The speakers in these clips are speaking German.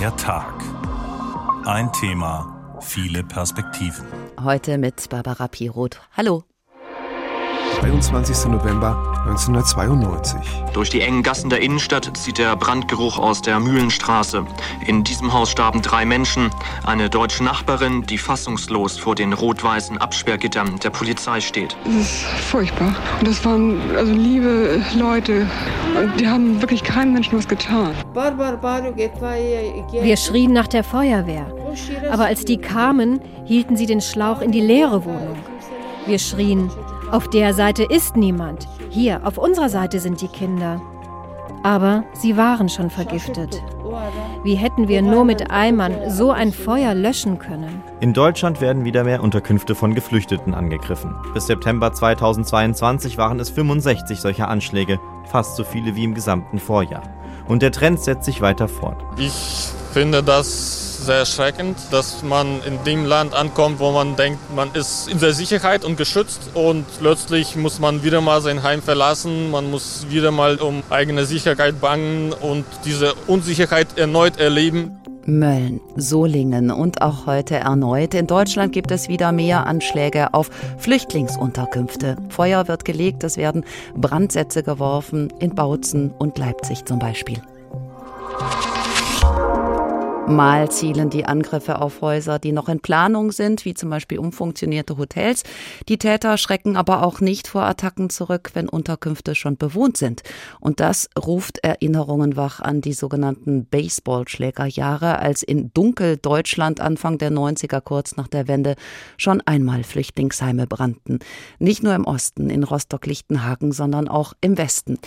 Der Tag. Ein Thema, viele Perspektiven. Heute mit Barbara Piroth. Hallo. 23. November 1992. Durch die engen Gassen der Innenstadt zieht der Brandgeruch aus der Mühlenstraße. In diesem Haus starben drei Menschen. Eine deutsche Nachbarin, die fassungslos vor den rot-weißen Absperrgittern der Polizei steht. Das ist furchtbar. Das waren also liebe Leute. Die haben wirklich keinem Menschen was getan. Wir schrien nach der Feuerwehr. Aber als die kamen, hielten sie den Schlauch in die leere Wohnung. Wir schrien, auf der Seite ist niemand. Hier, auf unserer Seite sind die Kinder. Aber sie waren schon vergiftet. Wie hätten wir nur mit Eimern so ein Feuer löschen können? In Deutschland werden wieder mehr Unterkünfte von Geflüchteten angegriffen. Bis September 2022 waren es 65 solcher Anschläge, fast so viele wie im gesamten Vorjahr. Und der Trend setzt sich weiter fort. Ich finde das sehr erschreckend, dass man in dem Land ankommt, wo man denkt, man ist in der Sicherheit und geschützt und plötzlich muss man wieder mal sein Heim verlassen, man muss wieder mal um eigene Sicherheit bangen und diese Unsicherheit erneut erleben. Mölln, Solingen und auch heute erneut. In Deutschland gibt es wieder mehr Anschläge auf Flüchtlingsunterkünfte. Feuer wird gelegt, es werden Brandsätze geworfen, in Bautzen und Leipzig zum Beispiel. Mal zielen die Angriffe auf Häuser, die noch in Planung sind, wie zum Beispiel umfunktionierte Hotels. Die Täter schrecken aber auch nicht vor Attacken zurück, wenn Unterkünfte schon bewohnt sind. Und das ruft Erinnerungen wach an die sogenannten Baseballschlägerjahre, als in Dunkeldeutschland Anfang der 90er kurz nach der Wende schon einmal Flüchtlingsheime brannten. Nicht nur im Osten, in Rostock-Lichtenhagen, sondern auch im Westen.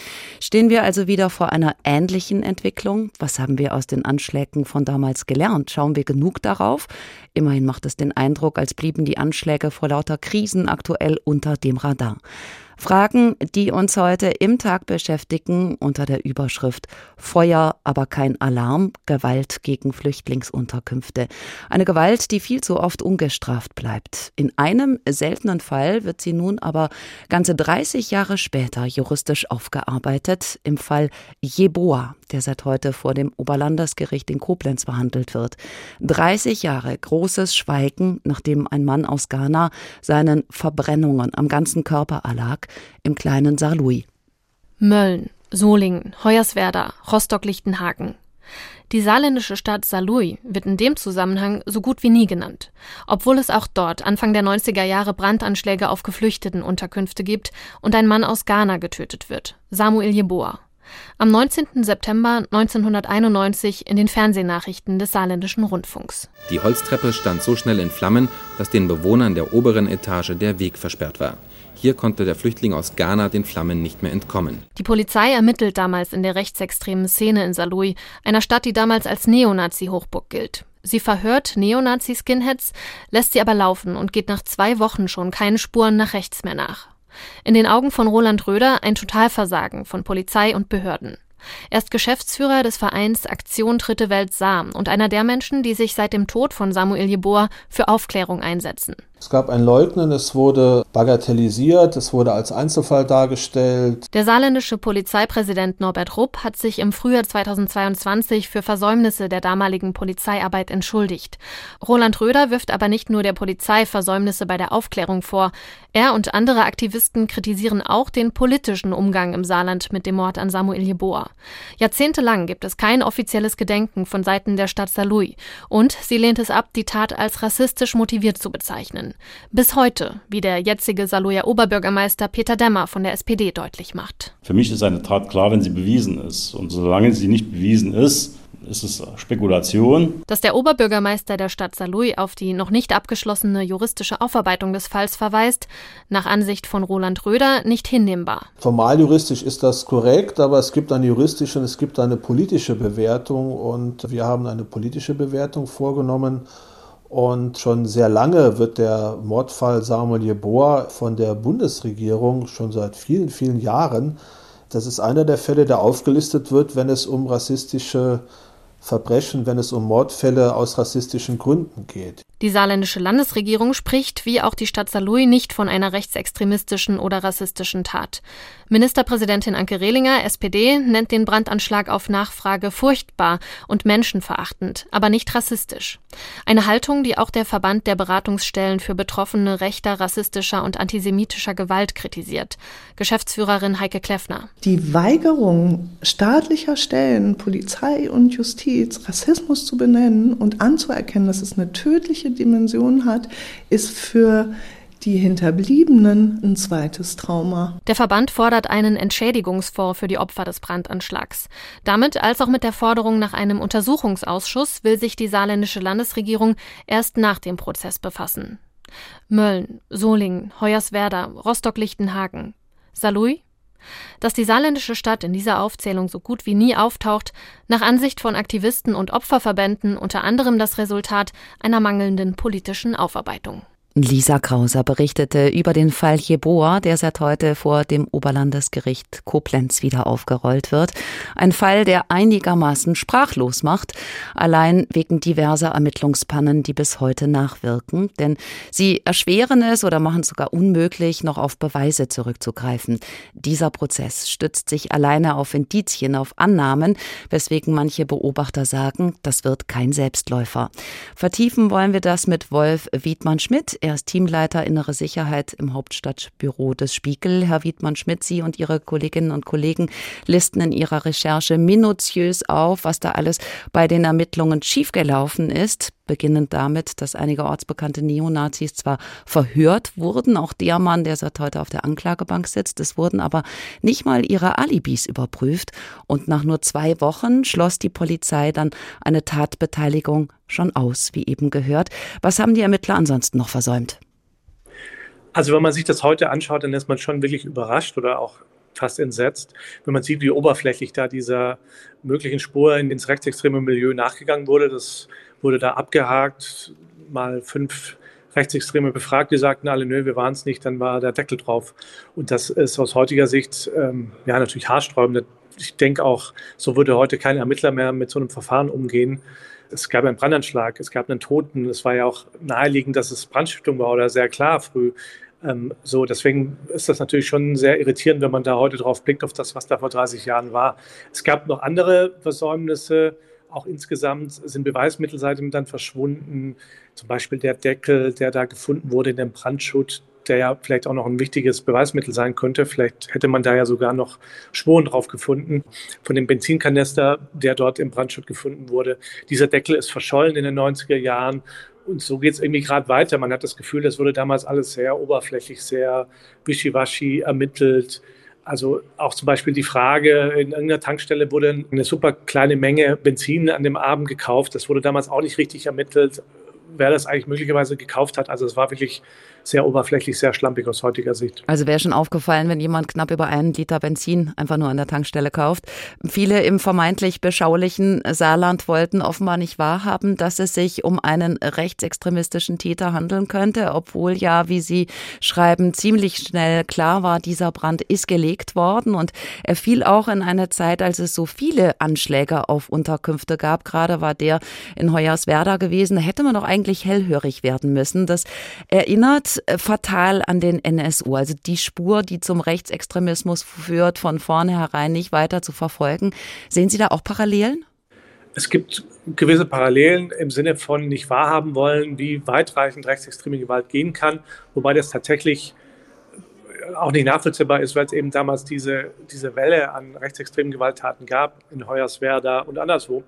Stehen wir also wieder vor einer ähnlichen Entwicklung? Was haben wir aus den Anschlägen von damals damals gelernt? Schauen wir genug darauf? Immerhin macht es den Eindruck, als blieben die Anschläge vor lauter Krisen aktuell unter dem Radar. Fragen, die uns heute im Tag beschäftigen unter der Überschrift Feuer, aber kein Alarm, Gewalt gegen Flüchtlingsunterkünfte. Eine Gewalt, die viel zu oft ungestraft bleibt. In einem seltenen Fall wird sie nun aber ganze 30 Jahre später juristisch aufgearbeitet, im Fall Jeboa, der seit heute vor dem Oberlandesgericht in Koblenz behandelt wird. 30 Jahre großes Schweigen, nachdem ein Mann aus Ghana seinen Verbrennungen am ganzen Körper erlag, im kleinen Saarlouis. Mölln, Solingen, Hoyerswerda, Rostock-Lichtenhagen. Die saarländische Stadt Saarlouis wird in dem Zusammenhang so gut wie nie genannt, obwohl es auch dort Anfang der 90er Jahre Brandanschläge auf Geflüchtetenunterkünfte gibt und ein Mann aus Ghana getötet wird, Samuel Jeboa. Am 19. September 1991 in den Fernsehnachrichten des Saarländischen Rundfunks. Die Holztreppe stand so schnell in Flammen, dass den Bewohnern der oberen Etage der Weg versperrt war. Hier konnte der Flüchtling aus Ghana den Flammen nicht mehr entkommen. Die Polizei ermittelt damals in der rechtsextremen Szene in Saarlouis, einer Stadt, die damals als Neonazi-Hochburg gilt. Sie verhört Neonazi-Skinheads, lässt sie aber laufen und geht nach zwei Wochen schon keinen Spuren nach rechts mehr nach. In den Augen von Roland Röder ein Totalversagen von Polizei und Behörden. Er ist Geschäftsführer des Vereins Aktion Dritte Welt Saar und einer der Menschen, die sich seit dem Tod von Samuel Jeboa für Aufklärung einsetzen. Es gab ein Leugnen, es wurde bagatellisiert, es wurde als Einzelfall dargestellt. Der saarländische Polizeipräsident Norbert Rupp hat sich im Frühjahr 2022 für Versäumnisse der damaligen Polizeiarbeit entschuldigt. Roland Röder wirft aber nicht nur der Polizei Versäumnisse bei der Aufklärung vor. Er und andere Aktivisten kritisieren auch den politischen Umgang im Saarland mit dem Mord an Samuel Jeboa. Jahrzehntelang gibt es kein offizielles Gedenken von Seiten der Stadt Saarlouis und sie lehnt es ab, die Tat als rassistisch motiviert zu bezeichnen. Bis heute, wie der jetzige Saarlouier Oberbürgermeister Peter Demmer von der SPD deutlich macht. Für mich ist eine Tat klar, wenn sie bewiesen ist. Und solange sie nicht bewiesen ist, ist es Spekulation. Dass der Oberbürgermeister der Stadt Saarlouis auf die noch nicht abgeschlossene juristische Aufarbeitung des Falls verweist, nach Ansicht von Roland Röder nicht hinnehmbar. Formal juristisch ist das korrekt, aber es gibt eine juristische und es gibt eine politische Bewertung und wir haben eine politische Bewertung vorgenommen. Und schon sehr lange wird der Mordfall Samuel Jeboa von der Bundesregierung schon seit vielen, vielen Jahren. Das ist einer der Fälle, der aufgelistet wird, wenn es um rassistische Verbrechen, wenn es um Mordfälle aus rassistischen Gründen geht. Die saarländische Landesregierung spricht, wie auch die Stadt Saarlouis, nicht von einer rechtsextremistischen oder rassistischen Tat. Ministerpräsidentin Anke Rehlinger, SPD, nennt den Brandanschlag auf Nachfrage furchtbar und menschenverachtend, aber nicht rassistisch. Eine Haltung, die auch der Verband der Beratungsstellen für Betroffene rechter, rassistischer und antisemitischer Gewalt kritisiert. Geschäftsführerin Heike Kleffner. Die Weigerung staatlicher Stellen, Polizei und Justiz, Rassismus zu benennen und anzuerkennen, dass es eine tödliche Dimension hat, ist für die Hinterbliebenen ein zweites Trauma. Der Verband fordert einen Entschädigungsfonds für die Opfer des Brandanschlags. Damit als auch mit der Forderung nach einem Untersuchungsausschuss will sich die saarländische Landesregierung erst nach dem Prozess befassen. Mölln, Solingen, Hoyerswerda, Rostock-Lichtenhagen. Saarlouis? Dass die saarländische Stadt in dieser Aufzählung so gut wie nie auftaucht, nach Ansicht von Aktivisten und Opferverbänden unter anderem das Resultat einer mangelnden politischen Aufarbeitung. Lisa Krauser berichtete über den Fall Jeboa, der seit heute vor dem Oberlandesgericht Koblenz wieder aufgerollt wird. Ein Fall, der einigermaßen sprachlos macht, allein wegen diverser Ermittlungspannen, die bis heute nachwirken. Denn sie erschweren es oder machen es sogar unmöglich, noch auf Beweise zurückzugreifen. Dieser Prozess stützt sich alleine auf Indizien, auf Annahmen, weswegen manche Beobachter sagen, das wird kein Selbstläufer. Vertiefen wollen wir das mit Wolf Wiedmann-Schmidt. Er ist Teamleiter Innere Sicherheit im Hauptstadtbüro des Spiegel. Herr Wiedmann-Schmidt, Sie und Ihre Kolleginnen und Kollegen listen in Ihrer Recherche minutiös auf, was da alles bei den Ermittlungen schiefgelaufen ist beginnend damit, dass einige ortsbekannte Neonazis zwar verhört wurden, auch der Mann, der seit heute auf der Anklagebank sitzt, es wurden aber nicht mal ihre Alibis überprüft und nach nur zwei Wochen schloss die Polizei dann eine Tatbeteiligung schon aus, wie eben gehört. Was haben die Ermittler ansonsten noch versäumt? Also wenn man sich das heute anschaut, dann ist man schon wirklich überrascht oder auch fast entsetzt, wenn man sieht, wie oberflächlich da dieser möglichen Spur ins rechtsextreme Milieu nachgegangen wurde. Das wurde da abgehakt, mal fünf Rechtsextreme befragt, die sagten alle, nö, wir waren es nicht, dann war der Deckel drauf. Und das ist aus heutiger Sicht ähm, ja natürlich haarsträubend. Ich denke auch, so würde heute kein Ermittler mehr mit so einem Verfahren umgehen. Es gab einen Brandanschlag, es gab einen Toten. Es war ja auch naheliegend, dass es Brandstiftung war oder sehr klar früh. Ähm, so, deswegen ist das natürlich schon sehr irritierend, wenn man da heute drauf blickt, auf das, was da vor 30 Jahren war. Es gab noch andere Versäumnisse. Auch insgesamt sind Beweismittel seitdem dann verschwunden. Zum Beispiel der Deckel, der da gefunden wurde in dem Brandschutt, der ja vielleicht auch noch ein wichtiges Beweismittel sein könnte. Vielleicht hätte man da ja sogar noch Spuren drauf gefunden. Von dem Benzinkanister, der dort im Brandschutt gefunden wurde. Dieser Deckel ist verschollen in den 90er Jahren. Und so geht es irgendwie gerade weiter. Man hat das Gefühl, das wurde damals alles sehr oberflächlich, sehr wischiwaschi ermittelt. Also auch zum Beispiel die Frage, in irgendeiner Tankstelle wurde eine super kleine Menge Benzin an dem Abend gekauft. Das wurde damals auch nicht richtig ermittelt, wer das eigentlich möglicherweise gekauft hat. Also es war wirklich sehr oberflächlich, sehr schlampig aus heutiger Sicht. Also wäre schon aufgefallen, wenn jemand knapp über einen Liter Benzin einfach nur an der Tankstelle kauft. Viele im vermeintlich beschaulichen Saarland wollten offenbar nicht wahrhaben, dass es sich um einen rechtsextremistischen Täter handeln könnte, obwohl ja, wie Sie schreiben, ziemlich schnell klar war, dieser Brand ist gelegt worden und er fiel auch in eine Zeit, als es so viele Anschläge auf Unterkünfte gab. Gerade war der in Hoyerswerda gewesen. Da hätte man doch eigentlich hellhörig werden müssen. Das erinnert äh, fatal an den NSU, also die Spur, die zum Rechtsextremismus führt, von vornherein nicht weiter zu verfolgen. Sehen Sie da auch Parallelen? Es gibt gewisse Parallelen im Sinne von nicht wahrhaben wollen, wie weitreichend rechtsextreme Gewalt gehen kann, wobei das tatsächlich auch nicht nachvollziehbar ist, weil es eben damals diese, diese Welle an rechtsextremen Gewalttaten gab, in Hoyerswerda und anderswo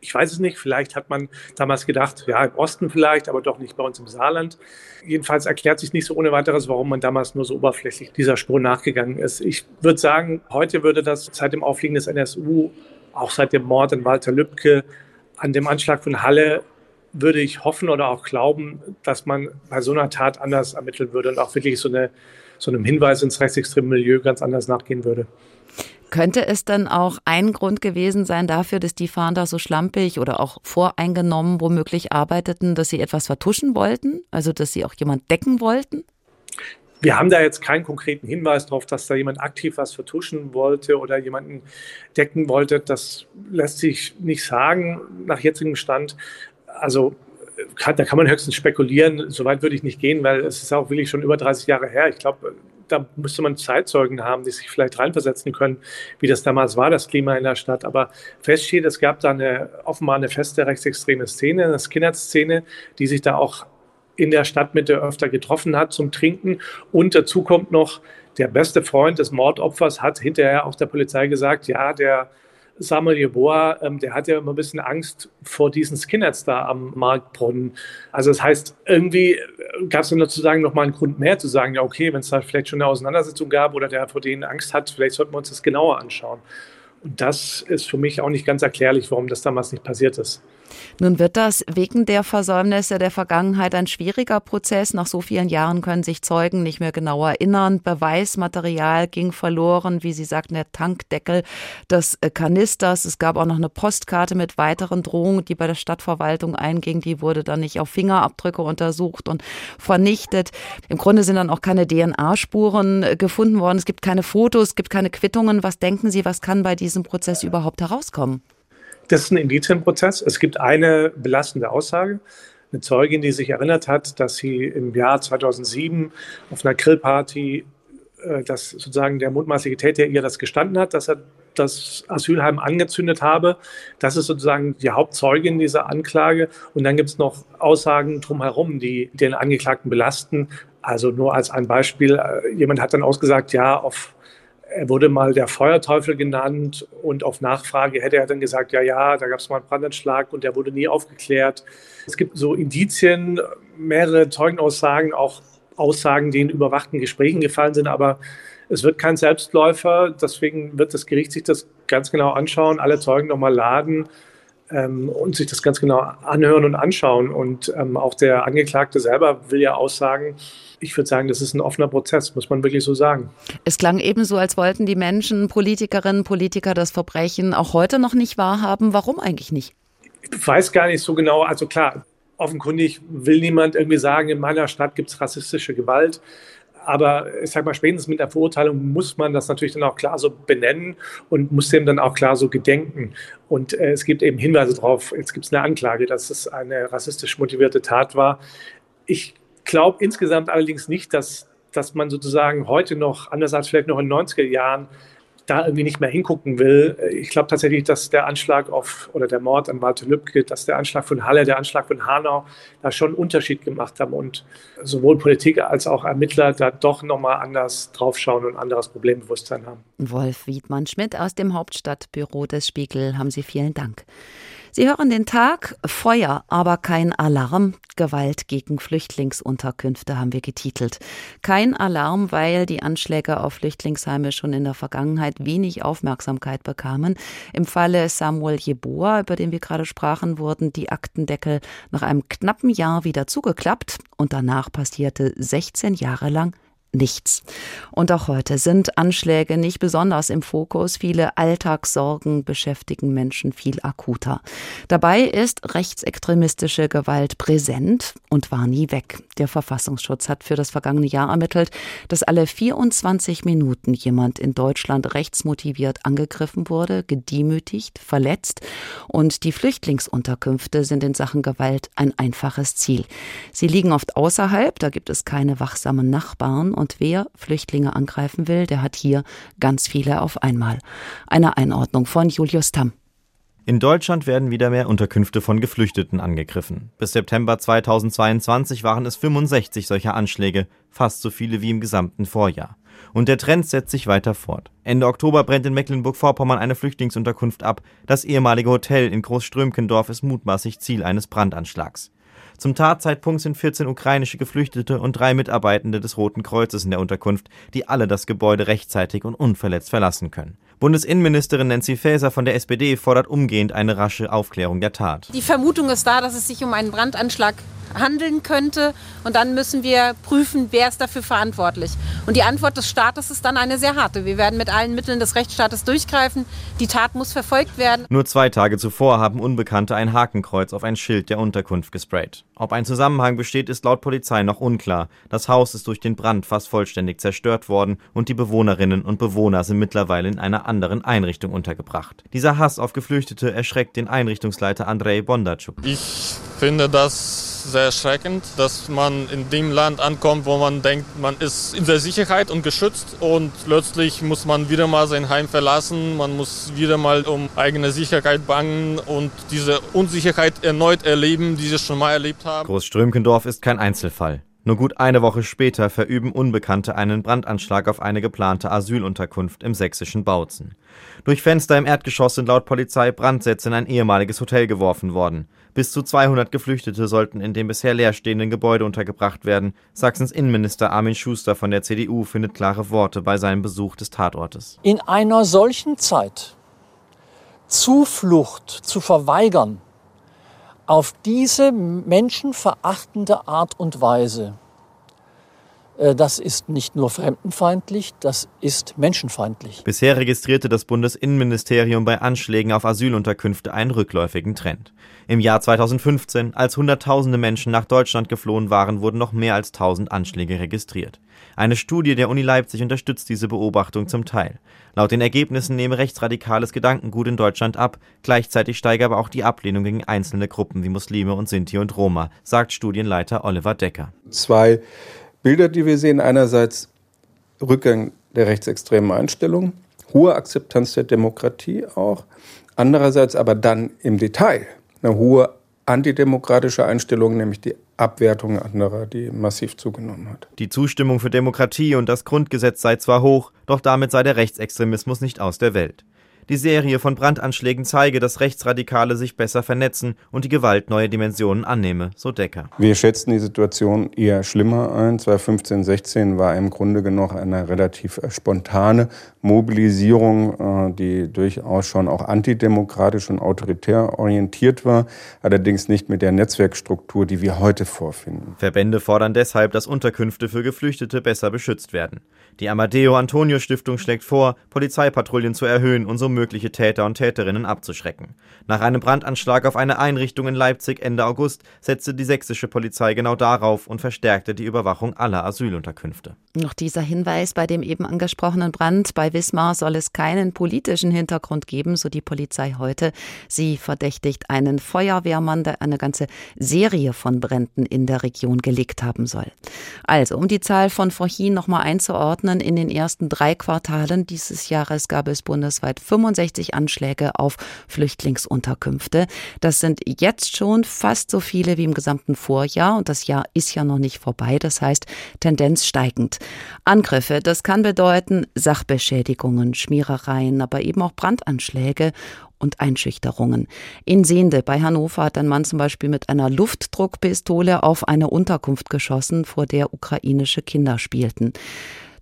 ich weiß es nicht, vielleicht hat man damals gedacht, ja, im Osten vielleicht, aber doch nicht bei uns im Saarland. Jedenfalls erklärt sich nicht so ohne weiteres, warum man damals nur so oberflächlich dieser Spur nachgegangen ist. Ich würde sagen, heute würde das seit dem Auffliegen des NSU, auch seit dem Mord an Walter Lübcke, an dem Anschlag von Halle, würde ich hoffen oder auch glauben, dass man bei so einer Tat anders ermitteln würde und auch wirklich so, eine, so einem Hinweis ins rechtsextreme Milieu ganz anders nachgehen würde. Könnte es dann auch ein Grund gewesen sein dafür, dass die Fahnder so schlampig oder auch voreingenommen womöglich arbeiteten, dass sie etwas vertuschen wollten? Also, dass sie auch jemand decken wollten? Wir haben da jetzt keinen konkreten Hinweis darauf, dass da jemand aktiv was vertuschen wollte oder jemanden decken wollte. Das lässt sich nicht sagen nach jetzigem Stand. Also kann, da kann man höchstens spekulieren. Soweit würde ich nicht gehen, weil es ist auch wirklich schon über 30 Jahre her. Ich glaube, da müsste man Zeitzeugen haben, die sich vielleicht reinversetzen können, wie das damals war, das Klima in der Stadt. Aber fest steht, es gab da eine, offenbar eine feste rechtsextreme Szene, eine Skinhead-Szene, die sich da auch in der Stadtmitte öfter getroffen hat zum Trinken. Und dazu kommt noch, der beste Freund des Mordopfers hat hinterher auch der Polizei gesagt, ja, der Samuel Jeboa, ähm, der hat ja immer ein bisschen Angst vor diesen Skinheads da am Marktbrunnen. Also das heißt, irgendwie gab es dann sozusagen noch mal einen Grund mehr zu sagen, ja okay, wenn es da vielleicht schon eine Auseinandersetzung gab oder der vor denen Angst hat, vielleicht sollten wir uns das genauer anschauen. Und das ist für mich auch nicht ganz erklärlich, warum das damals nicht passiert ist. Nun wird das wegen der Versäumnisse der Vergangenheit ein schwieriger Prozess. Nach so vielen Jahren können sich Zeugen nicht mehr genau erinnern. Beweismaterial ging verloren, wie Sie sagten, der Tankdeckel des Kanisters. Es gab auch noch eine Postkarte mit weiteren Drohungen, die bei der Stadtverwaltung einging. Die wurde dann nicht auf Fingerabdrücke untersucht und vernichtet. Im Grunde sind dann auch keine DNA-Spuren gefunden worden. Es gibt keine Fotos, es gibt keine Quittungen. Was denken Sie, was kann bei diesem Prozess überhaupt herauskommen? Das ist ein Indizienprozess. Es gibt eine belastende Aussage. Eine Zeugin, die sich erinnert hat, dass sie im Jahr 2007 auf einer Grillparty, äh, dass sozusagen der mutmaßliche Täter ihr das gestanden hat, dass er das Asylheim angezündet habe. Das ist sozusagen die Hauptzeugin dieser Anklage. Und dann gibt es noch Aussagen drumherum, die den Angeklagten belasten. Also nur als ein Beispiel, äh, jemand hat dann ausgesagt, ja, auf er wurde mal der Feuerteufel genannt und auf Nachfrage hätte er dann gesagt, ja, ja, da gab es mal einen Brandanschlag und der wurde nie aufgeklärt. Es gibt so Indizien, mehrere Zeugenaussagen, auch Aussagen, die in überwachten Gesprächen gefallen sind, aber es wird kein Selbstläufer. Deswegen wird das Gericht sich das ganz genau anschauen, alle Zeugen nochmal laden ähm, und sich das ganz genau anhören und anschauen. Und ähm, auch der Angeklagte selber will ja aussagen, ich würde sagen, das ist ein offener Prozess, muss man wirklich so sagen. Es klang ebenso, als wollten die Menschen, Politikerinnen, Politiker das Verbrechen auch heute noch nicht wahrhaben. Warum eigentlich nicht? Ich weiß gar nicht so genau. Also klar, offenkundig will niemand irgendwie sagen, in meiner Stadt gibt es rassistische Gewalt. Aber ich sage mal, spätestens mit der Verurteilung muss man das natürlich dann auch klar so benennen und muss dem dann auch klar so gedenken. Und äh, es gibt eben Hinweise darauf, jetzt gibt es eine Anklage, dass es eine rassistisch motivierte Tat war. Ich glaube insgesamt allerdings nicht, dass, dass man sozusagen heute noch, anders als vielleicht noch in den 90er Jahren, da irgendwie nicht mehr hingucken will. Ich glaube tatsächlich, dass der Anschlag auf oder der Mord an Walter Lübcke, dass der Anschlag von Halle, der Anschlag von Hanau da schon einen Unterschied gemacht haben und sowohl Politik als auch Ermittler da doch nochmal anders draufschauen und anderes Problembewusstsein haben. Wolf Wiedmann-Schmidt aus dem Hauptstadtbüro des Spiegel, haben Sie vielen Dank. Sie hören den Tag Feuer, aber kein Alarm. Gewalt gegen Flüchtlingsunterkünfte haben wir getitelt. Kein Alarm, weil die Anschläge auf Flüchtlingsheime schon in der Vergangenheit wenig Aufmerksamkeit bekamen. Im Falle Samuel Jeboa, über den wir gerade sprachen, wurden die Aktendeckel nach einem knappen Jahr wieder zugeklappt und danach passierte 16 Jahre lang nichts. Und auch heute sind Anschläge nicht besonders im Fokus. Viele Alltagssorgen beschäftigen Menschen viel akuter. Dabei ist rechtsextremistische Gewalt präsent und war nie weg. Der Verfassungsschutz hat für das vergangene Jahr ermittelt, dass alle 24 Minuten jemand in Deutschland rechtsmotiviert angegriffen wurde, gedemütigt, verletzt. Und die Flüchtlingsunterkünfte sind in Sachen Gewalt ein einfaches Ziel. Sie liegen oft außerhalb, da gibt es keine wachsamen Nachbarn und und wer Flüchtlinge angreifen will, der hat hier ganz viele auf einmal. Eine Einordnung von Julius Tamm. In Deutschland werden wieder mehr Unterkünfte von Geflüchteten angegriffen. Bis September 2022 waren es 65 solcher Anschläge, fast so viele wie im gesamten Vorjahr. Und der Trend setzt sich weiter fort. Ende Oktober brennt in Mecklenburg-Vorpommern eine Flüchtlingsunterkunft ab. Das ehemalige Hotel in Großströmkendorf ist mutmaßlich Ziel eines Brandanschlags. Zum Tatzeitpunkt sind 14 ukrainische Geflüchtete und drei Mitarbeitende des Roten Kreuzes in der Unterkunft, die alle das Gebäude rechtzeitig und unverletzt verlassen können. Bundesinnenministerin Nancy Faeser von der SPD fordert umgehend eine rasche Aufklärung der Tat. Die Vermutung ist da, dass es sich um einen Brandanschlag handeln könnte. Und dann müssen wir prüfen, wer ist dafür verantwortlich. Und die Antwort des Staates ist dann eine sehr harte. Wir werden mit allen Mitteln des Rechtsstaates durchgreifen. Die Tat muss verfolgt werden. Nur zwei Tage zuvor haben Unbekannte ein Hakenkreuz auf ein Schild der Unterkunft gesprayt. Ob ein Zusammenhang besteht, ist laut Polizei noch unklar. Das Haus ist durch den Brand fast vollständig zerstört worden und die Bewohnerinnen und Bewohner sind mittlerweile in einer anderen Einrichtung untergebracht. Dieser Hass auf Geflüchtete erschreckt den Einrichtungsleiter Andrei Bondarchuk. Ich finde das sehr erschreckend, dass man in dem Land ankommt, wo man denkt, man ist in der Sicherheit und geschützt und plötzlich muss man wieder mal sein Heim verlassen, man muss wieder mal um eigene Sicherheit bangen und diese Unsicherheit erneut erleben, die sie schon mal erlebt haben. Großströmkendorf ist kein Einzelfall. Nur gut eine Woche später verüben Unbekannte einen Brandanschlag auf eine geplante Asylunterkunft im sächsischen Bautzen. Durch Fenster im Erdgeschoss sind laut Polizei Brandsätze in ein ehemaliges Hotel geworfen worden. Bis zu 200 Geflüchtete sollten in dem bisher leerstehenden Gebäude untergebracht werden. Sachsens Innenminister Armin Schuster von der CDU findet klare Worte bei seinem Besuch des Tatortes. In einer solchen Zeit Zuflucht zu verweigern, auf diese menschenverachtende Art und Weise, das ist nicht nur fremdenfeindlich, das ist menschenfeindlich. Bisher registrierte das Bundesinnenministerium bei Anschlägen auf Asylunterkünfte einen rückläufigen Trend. Im Jahr 2015, als Hunderttausende Menschen nach Deutschland geflohen waren, wurden noch mehr als 1000 Anschläge registriert. Eine Studie der Uni Leipzig unterstützt diese Beobachtung zum Teil. Laut den Ergebnissen nehme rechtsradikales Gedankengut in Deutschland ab, gleichzeitig steige aber auch die Ablehnung gegen einzelne Gruppen wie Muslime und Sinti und Roma, sagt Studienleiter Oliver Decker. Zwei Bilder, die wir sehen, einerseits Rückgang der rechtsextremen Einstellung, hohe Akzeptanz der Demokratie auch, andererseits aber dann im Detail eine hohe antidemokratische Einstellung, nämlich die Abwertung anderer, die massiv zugenommen hat. Die Zustimmung für Demokratie und das Grundgesetz sei zwar hoch, doch damit sei der Rechtsextremismus nicht aus der Welt. Die Serie von Brandanschlägen zeige, dass Rechtsradikale sich besser vernetzen und die Gewalt neue Dimensionen annehme, so Decker. Wir schätzen die Situation eher schlimmer ein. 2015, 16 war im Grunde genommen eine relativ spontane Mobilisierung, äh, die durchaus schon auch antidemokratisch und autoritär orientiert war, allerdings nicht mit der Netzwerkstruktur, die wir heute vorfinden. Verbände fordern deshalb, dass Unterkünfte für Geflüchtete besser beschützt werden. Die Amadeo Antonio Stiftung schlägt vor, Polizeipatrouillen zu erhöhen und so mögliche Täter und Täterinnen abzuschrecken. Nach einem Brandanschlag auf eine Einrichtung in Leipzig Ende August setzte die sächsische Polizei genau darauf und verstärkte die Überwachung aller Asylunterkünfte. Noch dieser Hinweis bei dem eben angesprochenen Brand bei Wismar soll es keinen politischen Hintergrund geben, so die Polizei heute. Sie verdächtigt einen Feuerwehrmann, der eine ganze Serie von Bränden in der Region gelegt haben soll. Also, um die Zahl von vorhin nochmal einzuordnen, in den ersten drei Quartalen dieses Jahres gab es bundesweit 65 Anschläge auf Flüchtlingsunterkünfte. Das sind jetzt schon fast so viele wie im gesamten Vorjahr und das Jahr ist ja noch nicht vorbei, das heißt Tendenz steigend. Angriffe, das kann bedeuten Sachbeschädigungen, Schmierereien, aber eben auch Brandanschläge und Einschüchterungen. In Sehnde bei Hannover hat ein Mann zum Beispiel mit einer Luftdruckpistole auf eine Unterkunft geschossen, vor der ukrainische Kinder spielten.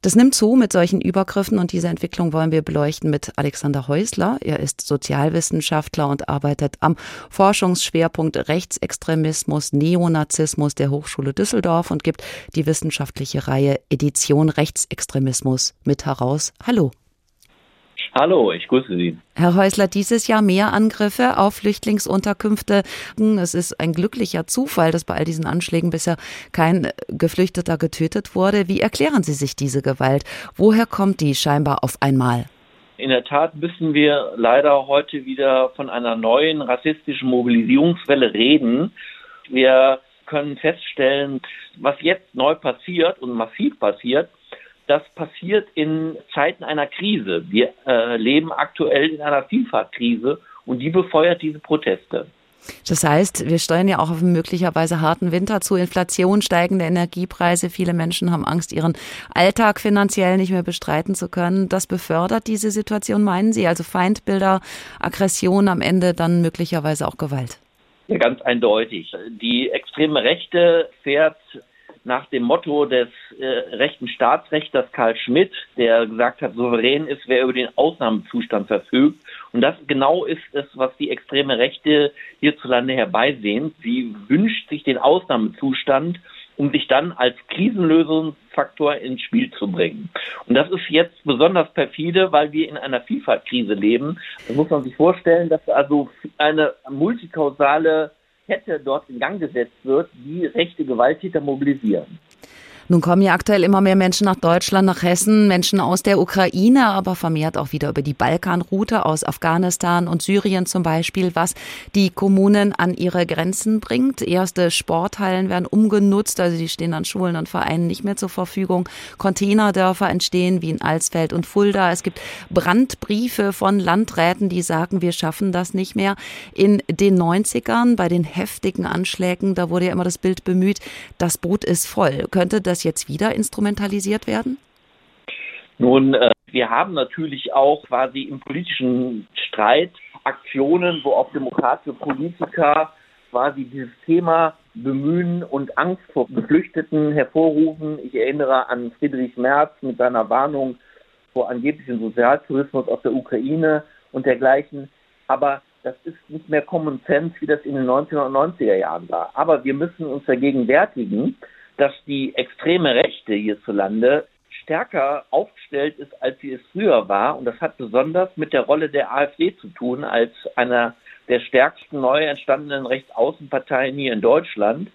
Das nimmt zu mit solchen Übergriffen und diese Entwicklung wollen wir beleuchten mit Alexander Häusler. Er ist Sozialwissenschaftler und arbeitet am Forschungsschwerpunkt Rechtsextremismus, Neonazismus der Hochschule Düsseldorf und gibt die wissenschaftliche Reihe Edition Rechtsextremismus mit heraus. Hallo. Hallo, ich grüße Sie. Herr Häusler, dieses Jahr mehr Angriffe auf Flüchtlingsunterkünfte. Es ist ein glücklicher Zufall, dass bei all diesen Anschlägen bisher kein Geflüchteter getötet wurde. Wie erklären Sie sich diese Gewalt? Woher kommt die scheinbar auf einmal? In der Tat müssen wir leider heute wieder von einer neuen rassistischen Mobilisierungswelle reden. Wir können feststellen, was jetzt neu passiert und massiv passiert, das passiert in Zeiten einer Krise. Wir äh, leben aktuell in einer Vielfaltkrise und die befeuert diese Proteste. Das heißt, wir steuern ja auch auf einen möglicherweise harten Winter zu. Inflation, steigende Energiepreise. Viele Menschen haben Angst, ihren Alltag finanziell nicht mehr bestreiten zu können. Das befördert diese Situation, meinen Sie? Also Feindbilder, Aggression, am Ende dann möglicherweise auch Gewalt? Ja, ganz eindeutig. Die extreme Rechte fährt nach dem Motto des äh, rechten Staatsrechters Karl Schmidt, der gesagt hat, souverän ist, wer über den Ausnahmezustand verfügt. Und das genau ist es, was die extreme Rechte hierzulande herbeisehnt. Sie wünscht sich den Ausnahmezustand, um sich dann als Krisenlösungsfaktor ins Spiel zu bringen. Und das ist jetzt besonders perfide, weil wir in einer Vielfaltkrise leben. Da muss man sich vorstellen, dass also eine multikausale Kette dort in Gang gesetzt wird, die rechte Gewalttäter mobilisieren. Nun kommen ja aktuell immer mehr Menschen nach Deutschland, nach Hessen, Menschen aus der Ukraine, aber vermehrt auch wieder über die Balkanroute aus Afghanistan und Syrien zum Beispiel, was die Kommunen an ihre Grenzen bringt. Erste Sporthallen werden umgenutzt, also die stehen an Schulen und Vereinen nicht mehr zur Verfügung. Containerdörfer entstehen wie in Alsfeld und Fulda. Es gibt Brandbriefe von Landräten, die sagen, wir schaffen das nicht mehr. In den 90ern bei den heftigen Anschlägen, da wurde ja immer das Bild bemüht, das Boot ist voll. Könnte das das jetzt wieder instrumentalisiert werden? Nun, äh, wir haben natürlich auch quasi im politischen Streit Aktionen, wo auch demokratische Politiker quasi dieses Thema bemühen und Angst vor Geflüchteten hervorrufen. Ich erinnere an Friedrich Merz mit seiner Warnung vor angeblichem Sozialtourismus aus der Ukraine und dergleichen. Aber das ist nicht mehr Common Sense, wie das in den 1990er Jahren war. Aber wir müssen uns vergegenwärtigen, dass die extreme Rechte hierzulande stärker aufgestellt ist, als sie es früher war. Und das hat besonders mit der Rolle der AfD zu tun, als einer der stärksten neu entstandenen Rechtsaußenparteien hier in Deutschland.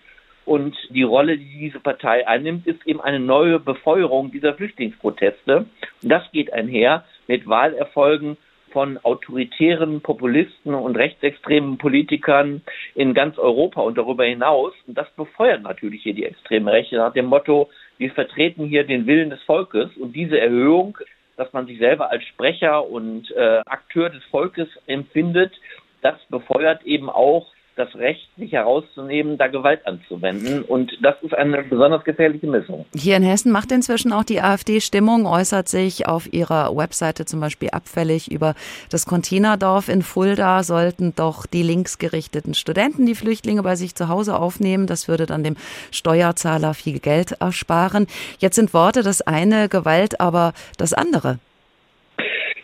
Und die Rolle, die diese Partei einnimmt, ist eben eine neue Befeuerung dieser Flüchtlingsproteste. Und das geht einher mit Wahlerfolgen von autoritären Populisten und rechtsextremen Politikern in ganz Europa und darüber hinaus. Und das befeuert natürlich hier die extreme Rechte nach dem Motto, wir vertreten hier den Willen des Volkes und diese Erhöhung, dass man sich selber als Sprecher und äh, Akteur des Volkes empfindet, das befeuert eben auch das Recht, sich herauszunehmen, da Gewalt anzuwenden. Und das ist eine besonders gefährliche Missung. Hier in Hessen macht inzwischen auch die AfD Stimmung, äußert sich auf ihrer Webseite zum Beispiel abfällig über das Containerdorf in Fulda. Sollten doch die linksgerichteten Studenten die Flüchtlinge bei sich zu Hause aufnehmen. Das würde dann dem Steuerzahler viel Geld ersparen. Jetzt sind Worte das eine, Gewalt aber das andere.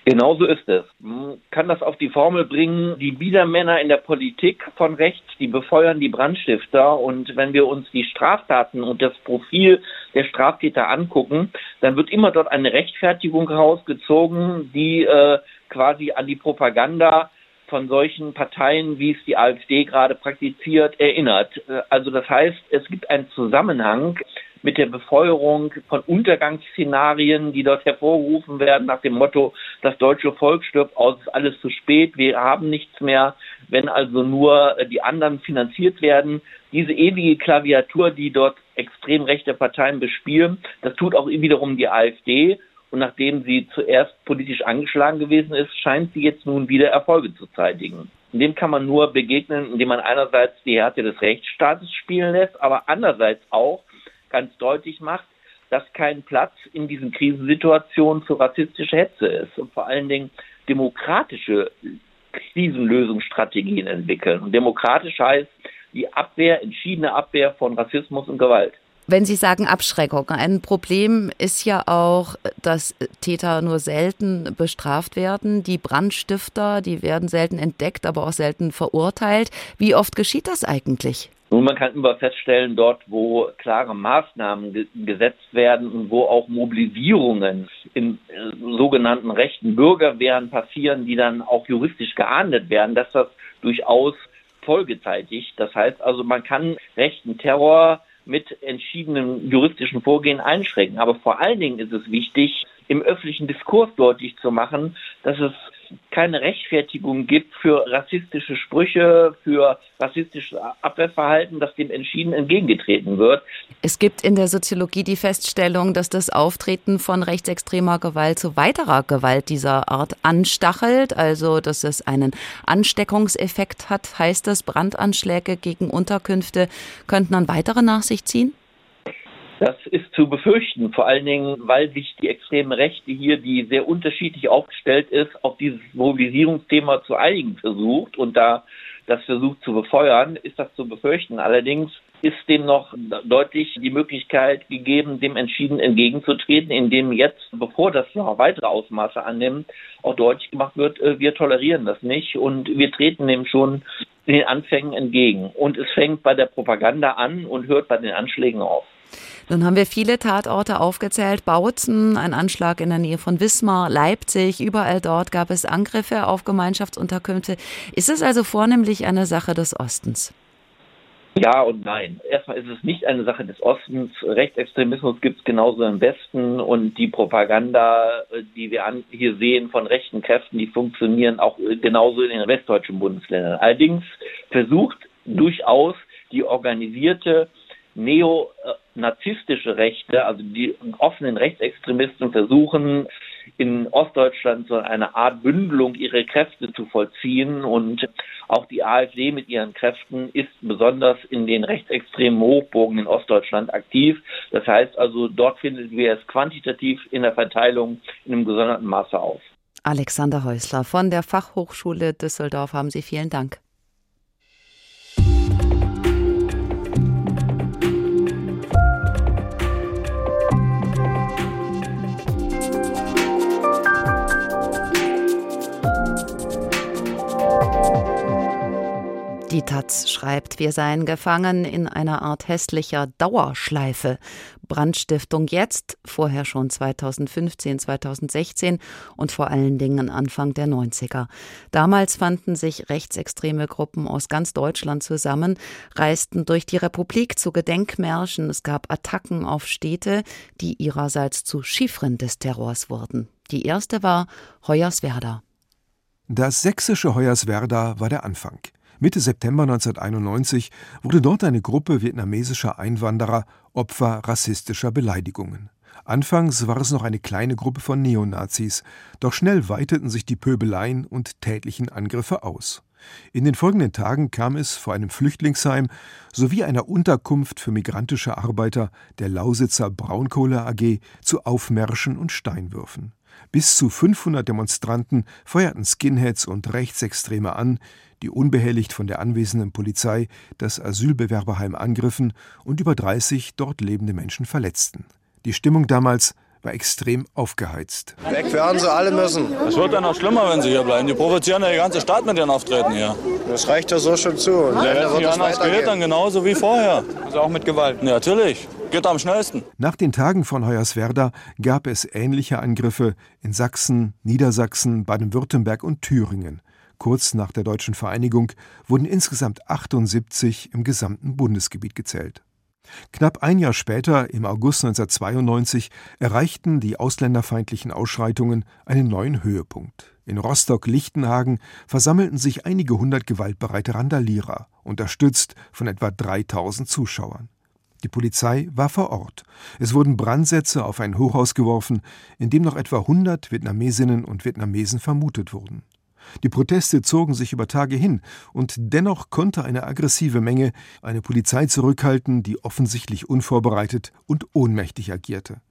Genauso ist es. Man kann das auf die Formel bringen, die Biedermänner in der Politik von rechts, die befeuern die Brandstifter. Und wenn wir uns die Straftaten und das Profil der Straftäter angucken, dann wird immer dort eine Rechtfertigung herausgezogen, die äh, quasi an die Propaganda von solchen Parteien, wie es die AfD gerade praktiziert, erinnert. Äh, also das heißt, es gibt einen Zusammenhang mit der Befeuerung von Untergangsszenarien, die dort hervorgerufen werden nach dem Motto, das deutsche Volk stirbt aus, ist alles zu spät, wir haben nichts mehr, wenn also nur die anderen finanziert werden. Diese ewige Klaviatur, die dort extrem rechte Parteien bespielen, das tut auch wiederum die AfD. Und nachdem sie zuerst politisch angeschlagen gewesen ist, scheint sie jetzt nun wieder Erfolge zu zeitigen. Dem kann man nur begegnen, indem man einerseits die Härte des Rechtsstaates spielen lässt, aber andererseits auch ganz deutlich macht, dass kein Platz in diesen Krisensituationen für rassistische Hetze ist und vor allen Dingen demokratische Krisenlösungsstrategien entwickeln. Und demokratisch heißt die Abwehr, entschiedene Abwehr von Rassismus und Gewalt. Wenn Sie sagen Abschreckung, ein Problem ist ja auch, dass Täter nur selten bestraft werden. Die Brandstifter, die werden selten entdeckt, aber auch selten verurteilt. Wie oft geschieht das eigentlich? Nun, man kann immer feststellen, dort, wo klare Maßnahmen ge gesetzt werden und wo auch Mobilisierungen in äh, sogenannten rechten Bürgerwehren passieren, die dann auch juristisch geahndet werden, dass das durchaus folgezeitig. Das heißt also, man kann rechten Terror mit entschiedenem juristischen Vorgehen einschränken. Aber vor allen Dingen ist es wichtig, im öffentlichen Diskurs deutlich zu machen, dass es keine Rechtfertigung gibt für rassistische Sprüche, für rassistisches Abwehrverhalten, dass dem entschieden entgegengetreten wird. Es gibt in der Soziologie die Feststellung, dass das Auftreten von rechtsextremer Gewalt zu weiterer Gewalt dieser Art anstachelt, also dass es einen Ansteckungseffekt hat. Heißt das, Brandanschläge gegen Unterkünfte könnten dann weitere nach sich ziehen? Das ist zu befürchten, vor allen Dingen, weil sich die extreme Rechte hier, die sehr unterschiedlich aufgestellt ist, auf dieses Mobilisierungsthema zu einigen versucht und da das versucht zu befeuern, ist das zu befürchten. Allerdings ist dem noch deutlich die Möglichkeit gegeben, dem entschieden entgegenzutreten, indem jetzt, bevor das noch weitere Ausmaße annimmt, auch deutlich gemacht wird, äh, wir tolerieren das nicht und wir treten dem schon den Anfängen entgegen. Und es fängt bei der Propaganda an und hört bei den Anschlägen auf. Nun haben wir viele Tatorte aufgezählt. Bautzen, ein Anschlag in der Nähe von Wismar, Leipzig, überall dort gab es Angriffe auf Gemeinschaftsunterkünfte. Ist es also vornehmlich eine Sache des Ostens? Ja und nein. Erstmal ist es nicht eine Sache des Ostens. Rechtsextremismus gibt es genauso im Westen und die Propaganda, die wir hier sehen von rechten Kräften, die funktionieren auch genauso in den westdeutschen Bundesländern. Allerdings versucht durchaus die organisierte neonazistische Rechte, also die offenen Rechtsextremisten versuchen, in Ostdeutschland so eine Art Bündelung ihrer Kräfte zu vollziehen. Und auch die AfD mit ihren Kräften ist besonders in den rechtsextremen Hochburgen in Ostdeutschland aktiv. Das heißt also, dort finden wir es quantitativ in der Verteilung in einem gesonderten Maße auf. Alexander Häusler von der Fachhochschule Düsseldorf haben Sie vielen Dank. Die Taz schreibt, wir seien gefangen in einer Art hässlicher Dauerschleife. Brandstiftung jetzt, vorher schon 2015, 2016 und vor allen Dingen Anfang der 90er. Damals fanden sich rechtsextreme Gruppen aus ganz Deutschland zusammen, reisten durch die Republik zu Gedenkmärschen. Es gab Attacken auf Städte, die ihrerseits zu Chiffren des Terrors wurden. Die erste war Hoyerswerda. Das sächsische Hoyerswerda war der Anfang. Mitte September 1991 wurde dort eine Gruppe vietnamesischer Einwanderer Opfer rassistischer Beleidigungen. Anfangs war es noch eine kleine Gruppe von Neonazis, doch schnell weiteten sich die Pöbeleien und tätlichen Angriffe aus. In den folgenden Tagen kam es vor einem Flüchtlingsheim sowie einer Unterkunft für migrantische Arbeiter der Lausitzer Braunkohle AG zu Aufmärschen und Steinwürfen. Bis zu 500 Demonstranten feuerten Skinheads und Rechtsextreme an, die unbehelligt von der anwesenden Polizei das Asylbewerberheim angriffen und über 30 dort lebende Menschen verletzten. Die Stimmung damals war extrem aufgeheizt. Weg werden sie alle müssen. Es wird dann noch schlimmer, wenn sie hier bleiben. Die provozieren ja die ganze Stadt mit ihren Auftreten hier. Das reicht ja so schon zu. Und ja, wenn es anders geht, dann genauso wie vorher. Also auch mit Gewalt. Ja, natürlich. Geht am schnellsten. Nach den Tagen von Hoyerswerda gab es ähnliche Angriffe in Sachsen, Niedersachsen, Baden-Württemberg und Thüringen. Kurz nach der deutschen Vereinigung wurden insgesamt 78 im gesamten Bundesgebiet gezählt. Knapp ein Jahr später, im August 1992, erreichten die ausländerfeindlichen Ausschreitungen einen neuen Höhepunkt. In Rostock-Lichtenhagen versammelten sich einige hundert gewaltbereite Randalierer, unterstützt von etwa 3000 Zuschauern. Die Polizei war vor Ort. Es wurden Brandsätze auf ein Hochhaus geworfen, in dem noch etwa 100 Vietnamesinnen und Vietnamesen vermutet wurden. Die Proteste zogen sich über Tage hin, und dennoch konnte eine aggressive Menge eine Polizei zurückhalten, die offensichtlich unvorbereitet und ohnmächtig agierte.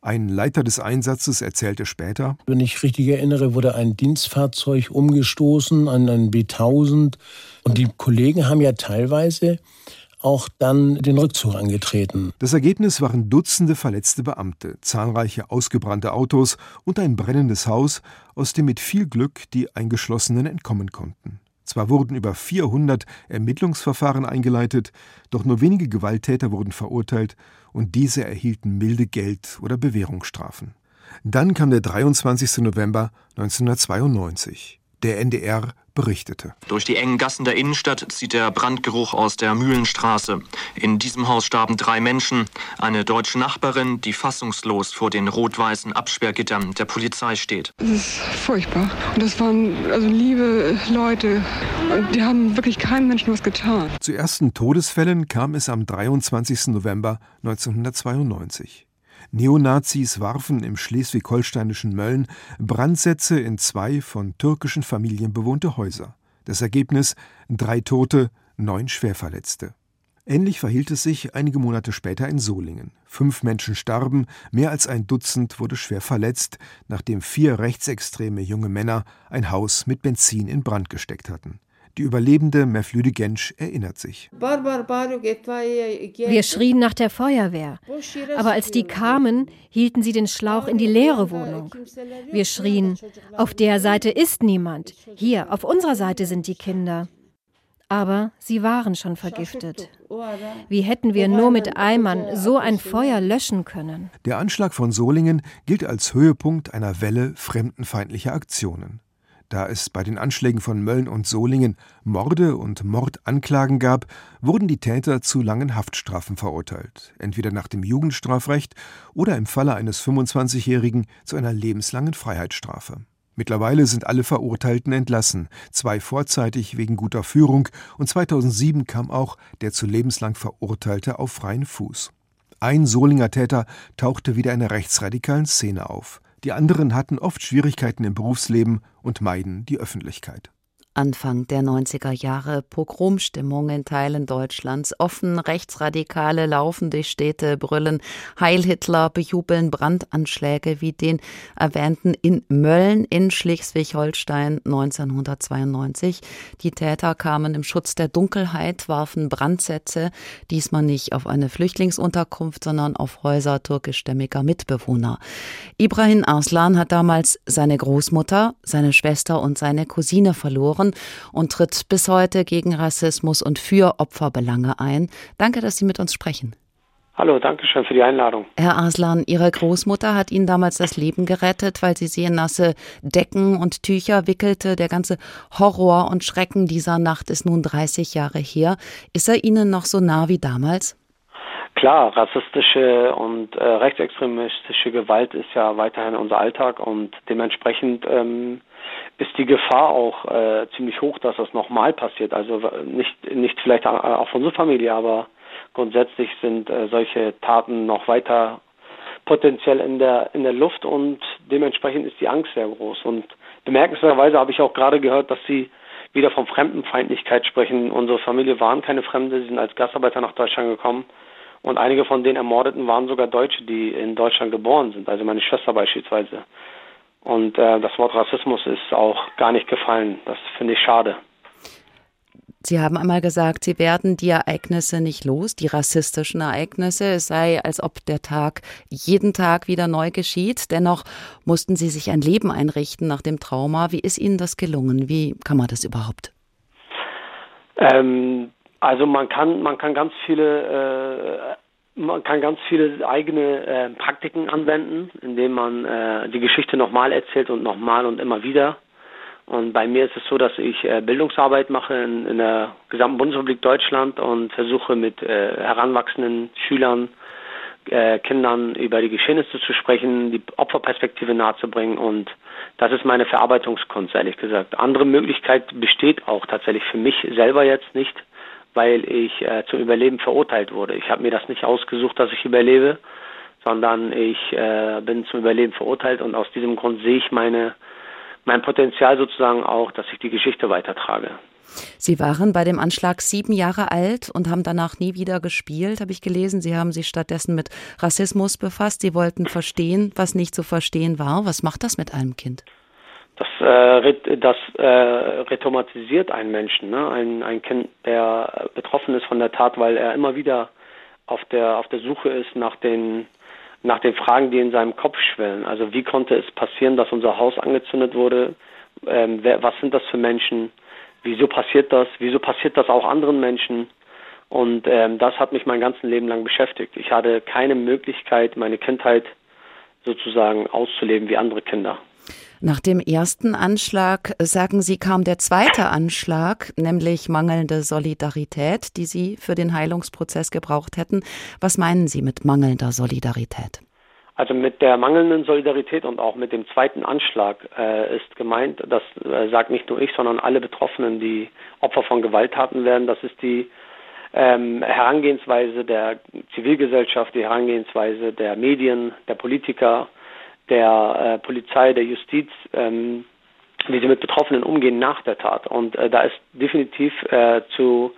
Ein Leiter des Einsatzes erzählte später: Wenn ich richtig erinnere, wurde ein Dienstfahrzeug umgestoßen an einen B1000. Und die Kollegen haben ja teilweise auch dann den Rückzug angetreten. Das Ergebnis waren Dutzende verletzte Beamte, zahlreiche ausgebrannte Autos und ein brennendes Haus, aus dem mit viel Glück die Eingeschlossenen entkommen konnten. Zwar wurden über 400 Ermittlungsverfahren eingeleitet, doch nur wenige Gewalttäter wurden verurteilt und diese erhielten milde Geld- oder Bewährungsstrafen. Dann kam der 23. November 1992. Der NDR berichtete. Durch die engen Gassen der Innenstadt zieht der Brandgeruch aus der Mühlenstraße. In diesem Haus starben drei Menschen. Eine deutsche Nachbarin, die fassungslos vor den rot-weißen Absperrgittern der Polizei steht. Es ist furchtbar. Und das waren also liebe Leute. Und die haben wirklich keinem Menschen was getan. Zu ersten Todesfällen kam es am 23. November 1992. Neonazis warfen im schleswig-holsteinischen Mölln Brandsätze in zwei von türkischen Familien bewohnte Häuser. Das Ergebnis drei Tote, neun Schwerverletzte. Ähnlich verhielt es sich einige Monate später in Solingen. Fünf Menschen starben, mehr als ein Dutzend wurde schwer verletzt, nachdem vier rechtsextreme junge Männer ein Haus mit Benzin in Brand gesteckt hatten. Die Überlebende Mevlüde Gensch erinnert sich. Wir schrien nach der Feuerwehr. Aber als die kamen, hielten sie den Schlauch in die leere Wohnung. Wir schrien, auf der Seite ist niemand. Hier, auf unserer Seite sind die Kinder. Aber sie waren schon vergiftet. Wie hätten wir nur mit Eimern so ein Feuer löschen können? Der Anschlag von Solingen gilt als Höhepunkt einer Welle fremdenfeindlicher Aktionen. Da es bei den Anschlägen von Mölln und Solingen Morde und Mordanklagen gab, wurden die Täter zu langen Haftstrafen verurteilt, entweder nach dem Jugendstrafrecht oder im Falle eines 25-Jährigen zu einer lebenslangen Freiheitsstrafe. Mittlerweile sind alle Verurteilten entlassen, zwei vorzeitig wegen guter Führung und 2007 kam auch der zu lebenslang Verurteilte auf freien Fuß. Ein Solinger Täter tauchte wieder in der rechtsradikalen Szene auf. Die anderen hatten oft Schwierigkeiten im Berufsleben und meiden die Öffentlichkeit. Anfang der 90er Jahre Pogromstimmung in Teilen Deutschlands. Offen Rechtsradikale laufen durch Städte, brüllen Heil Hitler, bejubeln Brandanschläge wie den erwähnten in Mölln in Schleswig-Holstein 1992. Die Täter kamen im Schutz der Dunkelheit, warfen Brandsätze, diesmal nicht auf eine Flüchtlingsunterkunft, sondern auf Häuser türkischstämmiger Mitbewohner. Ibrahim Arslan hat damals seine Großmutter, seine Schwester und seine Cousine verloren Jahren und tritt bis heute gegen Rassismus und für Opferbelange ein. Danke, dass Sie mit uns sprechen. Hallo, danke schön für die Einladung. Herr Aslan, Ihre Großmutter hat Ihnen damals das Leben gerettet, weil sie Sie in nasse Decken und Tücher wickelte. Der ganze Horror und Schrecken dieser Nacht ist nun 30 Jahre her. Ist er Ihnen noch so nah wie damals? Klar, rassistische und äh, rechtsextremistische Gewalt ist ja weiterhin unser Alltag und dementsprechend ähm, ist die Gefahr auch äh, ziemlich hoch, dass das nochmal passiert. Also nicht, nicht vielleicht auch von unserer Familie, aber grundsätzlich sind äh, solche Taten noch weiter potenziell in der in der Luft und dementsprechend ist die Angst sehr groß. Und bemerkenswerterweise habe ich auch gerade gehört, dass sie wieder von Fremdenfeindlichkeit sprechen. Unsere Familie waren keine Fremde, sie sind als Gastarbeiter nach Deutschland gekommen. Und einige von den Ermordeten waren sogar Deutsche, die in Deutschland geboren sind, also meine Schwester beispielsweise. Und äh, das Wort Rassismus ist auch gar nicht gefallen. Das finde ich schade. Sie haben einmal gesagt, Sie werden die Ereignisse nicht los, die rassistischen Ereignisse. Es sei, als ob der Tag jeden Tag wieder neu geschieht. Dennoch mussten Sie sich ein Leben einrichten nach dem Trauma. Wie ist Ihnen das gelungen? Wie kann man das überhaupt? Ähm, also man kann, man kann ganz viele äh, man kann ganz viele eigene äh, Praktiken anwenden, indem man äh, die Geschichte nochmal erzählt und nochmal und immer wieder. Und bei mir ist es so, dass ich äh, Bildungsarbeit mache in, in, der gesamten Bundesrepublik Deutschland und versuche mit äh, heranwachsenden Schülern, äh, Kindern über die Geschehnisse zu sprechen, die Opferperspektive nahezubringen und das ist meine Verarbeitungskunst, ehrlich gesagt. Andere Möglichkeit besteht auch tatsächlich für mich selber jetzt nicht weil ich äh, zum Überleben verurteilt wurde. Ich habe mir das nicht ausgesucht, dass ich überlebe, sondern ich äh, bin zum Überleben verurteilt und aus diesem Grund sehe ich meine mein Potenzial sozusagen auch, dass ich die Geschichte weitertrage. Sie waren bei dem Anschlag sieben Jahre alt und haben danach nie wieder gespielt, habe ich gelesen. Sie haben sich stattdessen mit Rassismus befasst. Sie wollten verstehen, was nicht zu verstehen war. Was macht das mit einem Kind? Das, äh, das äh, retraumatisiert einen Menschen, ne? ein, ein Kind, der betroffen ist von der Tat, weil er immer wieder auf der auf der Suche ist nach den nach den Fragen, die in seinem Kopf schwellen. Also wie konnte es passieren, dass unser Haus angezündet wurde? Ähm, wer, was sind das für Menschen? Wieso passiert das? Wieso passiert das auch anderen Menschen? Und ähm, das hat mich mein ganzes Leben lang beschäftigt. Ich hatte keine Möglichkeit, meine Kindheit sozusagen auszuleben wie andere Kinder. Nach dem ersten Anschlag, sagen Sie, kam der zweite Anschlag, nämlich mangelnde Solidarität, die Sie für den Heilungsprozess gebraucht hätten. Was meinen Sie mit mangelnder Solidarität? Also mit der mangelnden Solidarität und auch mit dem zweiten Anschlag äh, ist gemeint, das äh, sagt nicht nur ich, sondern alle Betroffenen, die Opfer von Gewalttaten werden, das ist die ähm, Herangehensweise der Zivilgesellschaft, die Herangehensweise der Medien, der Politiker, der äh, Polizei, der Justiz, ähm, wie sie mit Betroffenen umgehen nach der Tat. Und äh, da ist definitiv äh, zu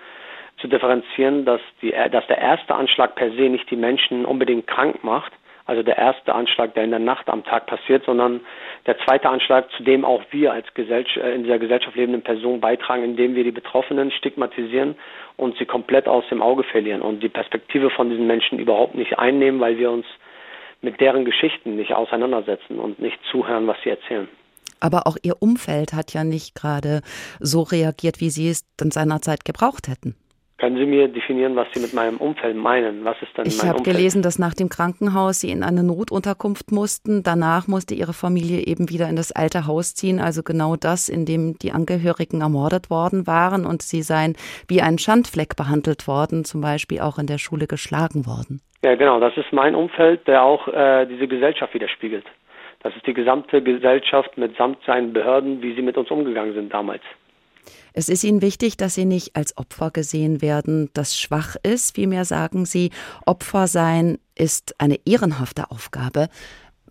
zu differenzieren, dass die dass der erste Anschlag per se nicht die Menschen unbedingt krank macht, also der erste Anschlag, der in der Nacht am Tag passiert, sondern der zweite Anschlag, zu dem auch wir als Gesellschaft, äh, in dieser Gesellschaft lebenden Person beitragen, indem wir die Betroffenen stigmatisieren und sie komplett aus dem Auge verlieren und die Perspektive von diesen Menschen überhaupt nicht einnehmen, weil wir uns mit deren Geschichten nicht auseinandersetzen und nicht zuhören, was sie erzählen. Aber auch Ihr Umfeld hat ja nicht gerade so reagiert, wie Sie es dann seinerzeit gebraucht hätten. Können Sie mir definieren, was Sie mit meinem Umfeld meinen? Was ist denn ich mein habe Umfeld? gelesen, dass nach dem Krankenhaus Sie in eine Notunterkunft mussten. Danach musste Ihre Familie eben wieder in das alte Haus ziehen, also genau das, in dem die Angehörigen ermordet worden waren. Und Sie seien wie ein Schandfleck behandelt worden, zum Beispiel auch in der Schule geschlagen worden. Ja, genau. Das ist mein Umfeld, der auch äh, diese Gesellschaft widerspiegelt. Das ist die gesamte Gesellschaft mitsamt seinen Behörden, wie sie mit uns umgegangen sind damals. Es ist Ihnen wichtig, dass Sie nicht als Opfer gesehen werden, das schwach ist. Vielmehr sagen Sie, Opfer sein ist eine ehrenhafte Aufgabe.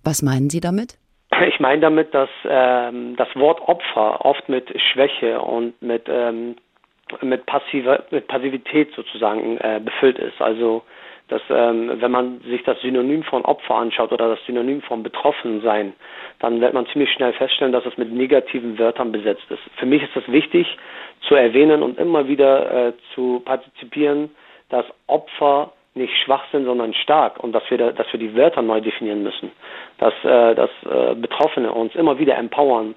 Was meinen Sie damit? Ich meine damit, dass ähm, das Wort Opfer oft mit Schwäche und mit, ähm, mit, passiver, mit Passivität sozusagen äh, befüllt ist. Also dass ähm, wenn man sich das Synonym von Opfer anschaut oder das Synonym von Betroffensein, dann wird man ziemlich schnell feststellen, dass es mit negativen Wörtern besetzt ist. Für mich ist es wichtig zu erwähnen und immer wieder äh, zu partizipieren, dass Opfer nicht schwach sind, sondern stark und dass wir, da, dass wir die Wörter neu definieren müssen. Dass, äh, dass äh, Betroffene uns immer wieder empowern.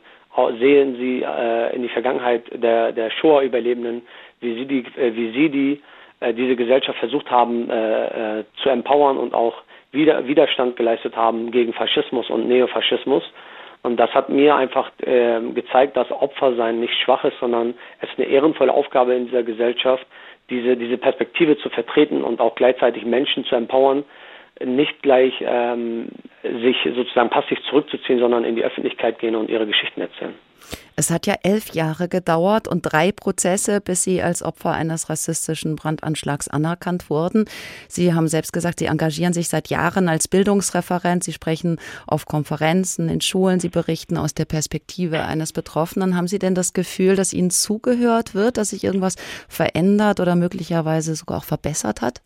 Sehen Sie äh, in die Vergangenheit der, der Shoah-Überlebenden, wie sie die, äh, wie sie die diese Gesellschaft versucht haben äh, äh, zu empowern und auch wieder, Widerstand geleistet haben gegen Faschismus und Neofaschismus. Und das hat mir einfach äh, gezeigt, dass Opfersein nicht schwach ist, sondern es ist eine ehrenvolle Aufgabe in dieser Gesellschaft, diese, diese Perspektive zu vertreten und auch gleichzeitig Menschen zu empowern, nicht gleich ähm, sich sozusagen passiv zurückzuziehen, sondern in die Öffentlichkeit gehen und ihre Geschichten erzählen. Es hat ja elf Jahre gedauert und drei Prozesse, bis Sie als Opfer eines rassistischen Brandanschlags anerkannt wurden. Sie haben selbst gesagt, Sie engagieren sich seit Jahren als Bildungsreferent. Sie sprechen auf Konferenzen, in Schulen. Sie berichten aus der Perspektive eines Betroffenen. Haben Sie denn das Gefühl, dass Ihnen zugehört wird, dass sich irgendwas verändert oder möglicherweise sogar auch verbessert hat?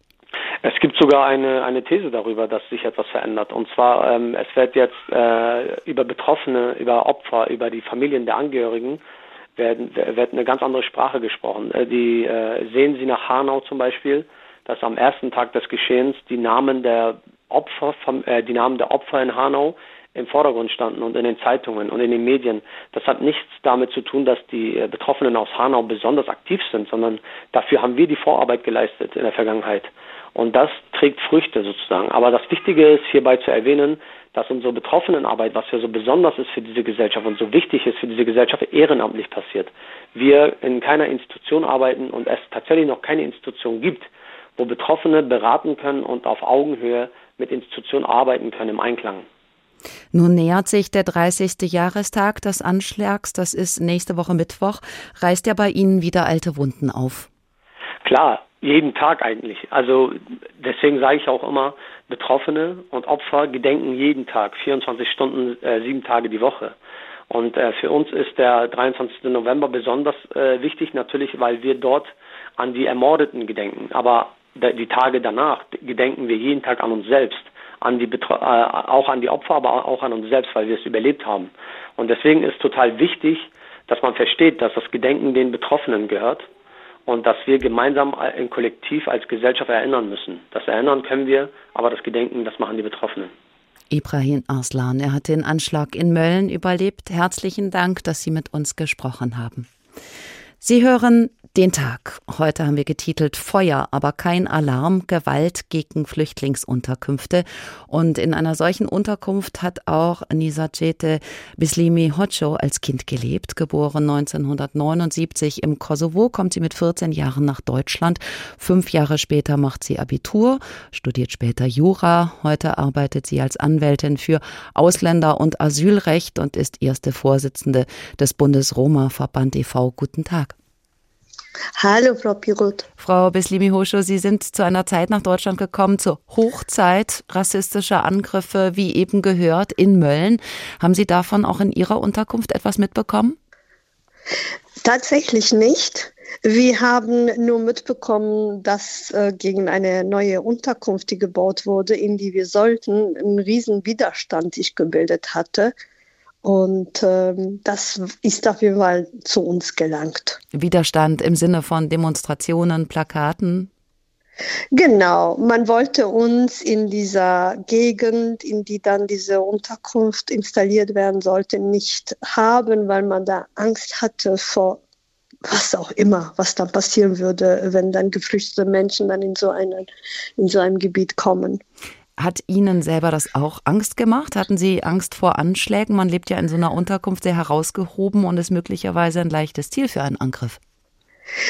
Es gibt sogar eine, eine These darüber, dass sich etwas verändert. Und zwar, ähm, es wird jetzt äh, über Betroffene, über Opfer, über die Familien der Angehörigen werden, wird eine ganz andere Sprache gesprochen. Äh, die äh, sehen Sie nach Hanau zum Beispiel, dass am ersten Tag des Geschehens die Namen der Opfer, äh, die Namen der Opfer in Hanau im Vordergrund standen und in den Zeitungen und in den Medien. Das hat nichts damit zu tun, dass die äh, Betroffenen aus Hanau besonders aktiv sind, sondern dafür haben wir die Vorarbeit geleistet in der Vergangenheit. Und das trägt Früchte sozusagen. Aber das Wichtige ist hierbei zu erwähnen, dass unsere Betroffenenarbeit, was ja so besonders ist für diese Gesellschaft und so wichtig ist für diese Gesellschaft, ehrenamtlich passiert. Wir in keiner Institution arbeiten und es tatsächlich noch keine Institution gibt, wo Betroffene beraten können und auf Augenhöhe mit Institutionen arbeiten können im Einklang. Nun nähert sich der 30. Jahrestag des Anschlags, das ist nächste Woche Mittwoch. Reißt ja bei Ihnen wieder alte Wunden auf? Klar, jeden Tag eigentlich. Also deswegen sage ich auch immer, Betroffene und Opfer gedenken jeden Tag, 24 Stunden, äh, sieben Tage die Woche. Und äh, für uns ist der 23. November besonders äh, wichtig, natürlich, weil wir dort an die Ermordeten gedenken. Aber die Tage danach gedenken wir jeden Tag an uns selbst, an die Betro äh, auch an die Opfer, aber auch an uns selbst, weil wir es überlebt haben. Und deswegen ist total wichtig, dass man versteht, dass das Gedenken den Betroffenen gehört und dass wir gemeinsam im Kollektiv als Gesellschaft erinnern müssen. Das Erinnern können wir, aber das Gedenken, das machen die Betroffenen. Ibrahim Arslan, er hat den Anschlag in Mölln überlebt. Herzlichen Dank, dass Sie mit uns gesprochen haben. Sie hören den Tag. Heute haben wir getitelt Feuer, aber kein Alarm, Gewalt gegen Flüchtlingsunterkünfte. Und in einer solchen Unterkunft hat auch Nisacete Bislimi Hocho als Kind gelebt. Geboren 1979 im Kosovo, kommt sie mit 14 Jahren nach Deutschland. Fünf Jahre später macht sie Abitur, studiert später Jura. Heute arbeitet sie als Anwältin für Ausländer- und Asylrecht und ist erste Vorsitzende des Bundes-Roma-Verband e.V. Guten Tag. Hallo, Frau Pirot. Frau Beslimi Hoscho, Sie sind zu einer Zeit nach Deutschland gekommen, zur Hochzeit rassistischer Angriffe, wie eben gehört, in Mölln. Haben Sie davon auch in Ihrer Unterkunft etwas mitbekommen? Tatsächlich nicht. Wir haben nur mitbekommen, dass äh, gegen eine neue Unterkunft, die gebaut wurde, in die wir sollten, ein riesen Widerstand sich gebildet hatte. Und ähm, das ist auf jeden Fall zu uns gelangt. Widerstand im Sinne von Demonstrationen, Plakaten? Genau, man wollte uns in dieser Gegend, in die dann diese Unterkunft installiert werden sollte, nicht haben, weil man da Angst hatte vor was auch immer, was dann passieren würde, wenn dann geflüchtete Menschen dann in so, einen, in so einem Gebiet kommen. Hat Ihnen selber das auch Angst gemacht? Hatten Sie Angst vor Anschlägen? Man lebt ja in so einer Unterkunft sehr herausgehoben und ist möglicherweise ein leichtes Ziel für einen Angriff.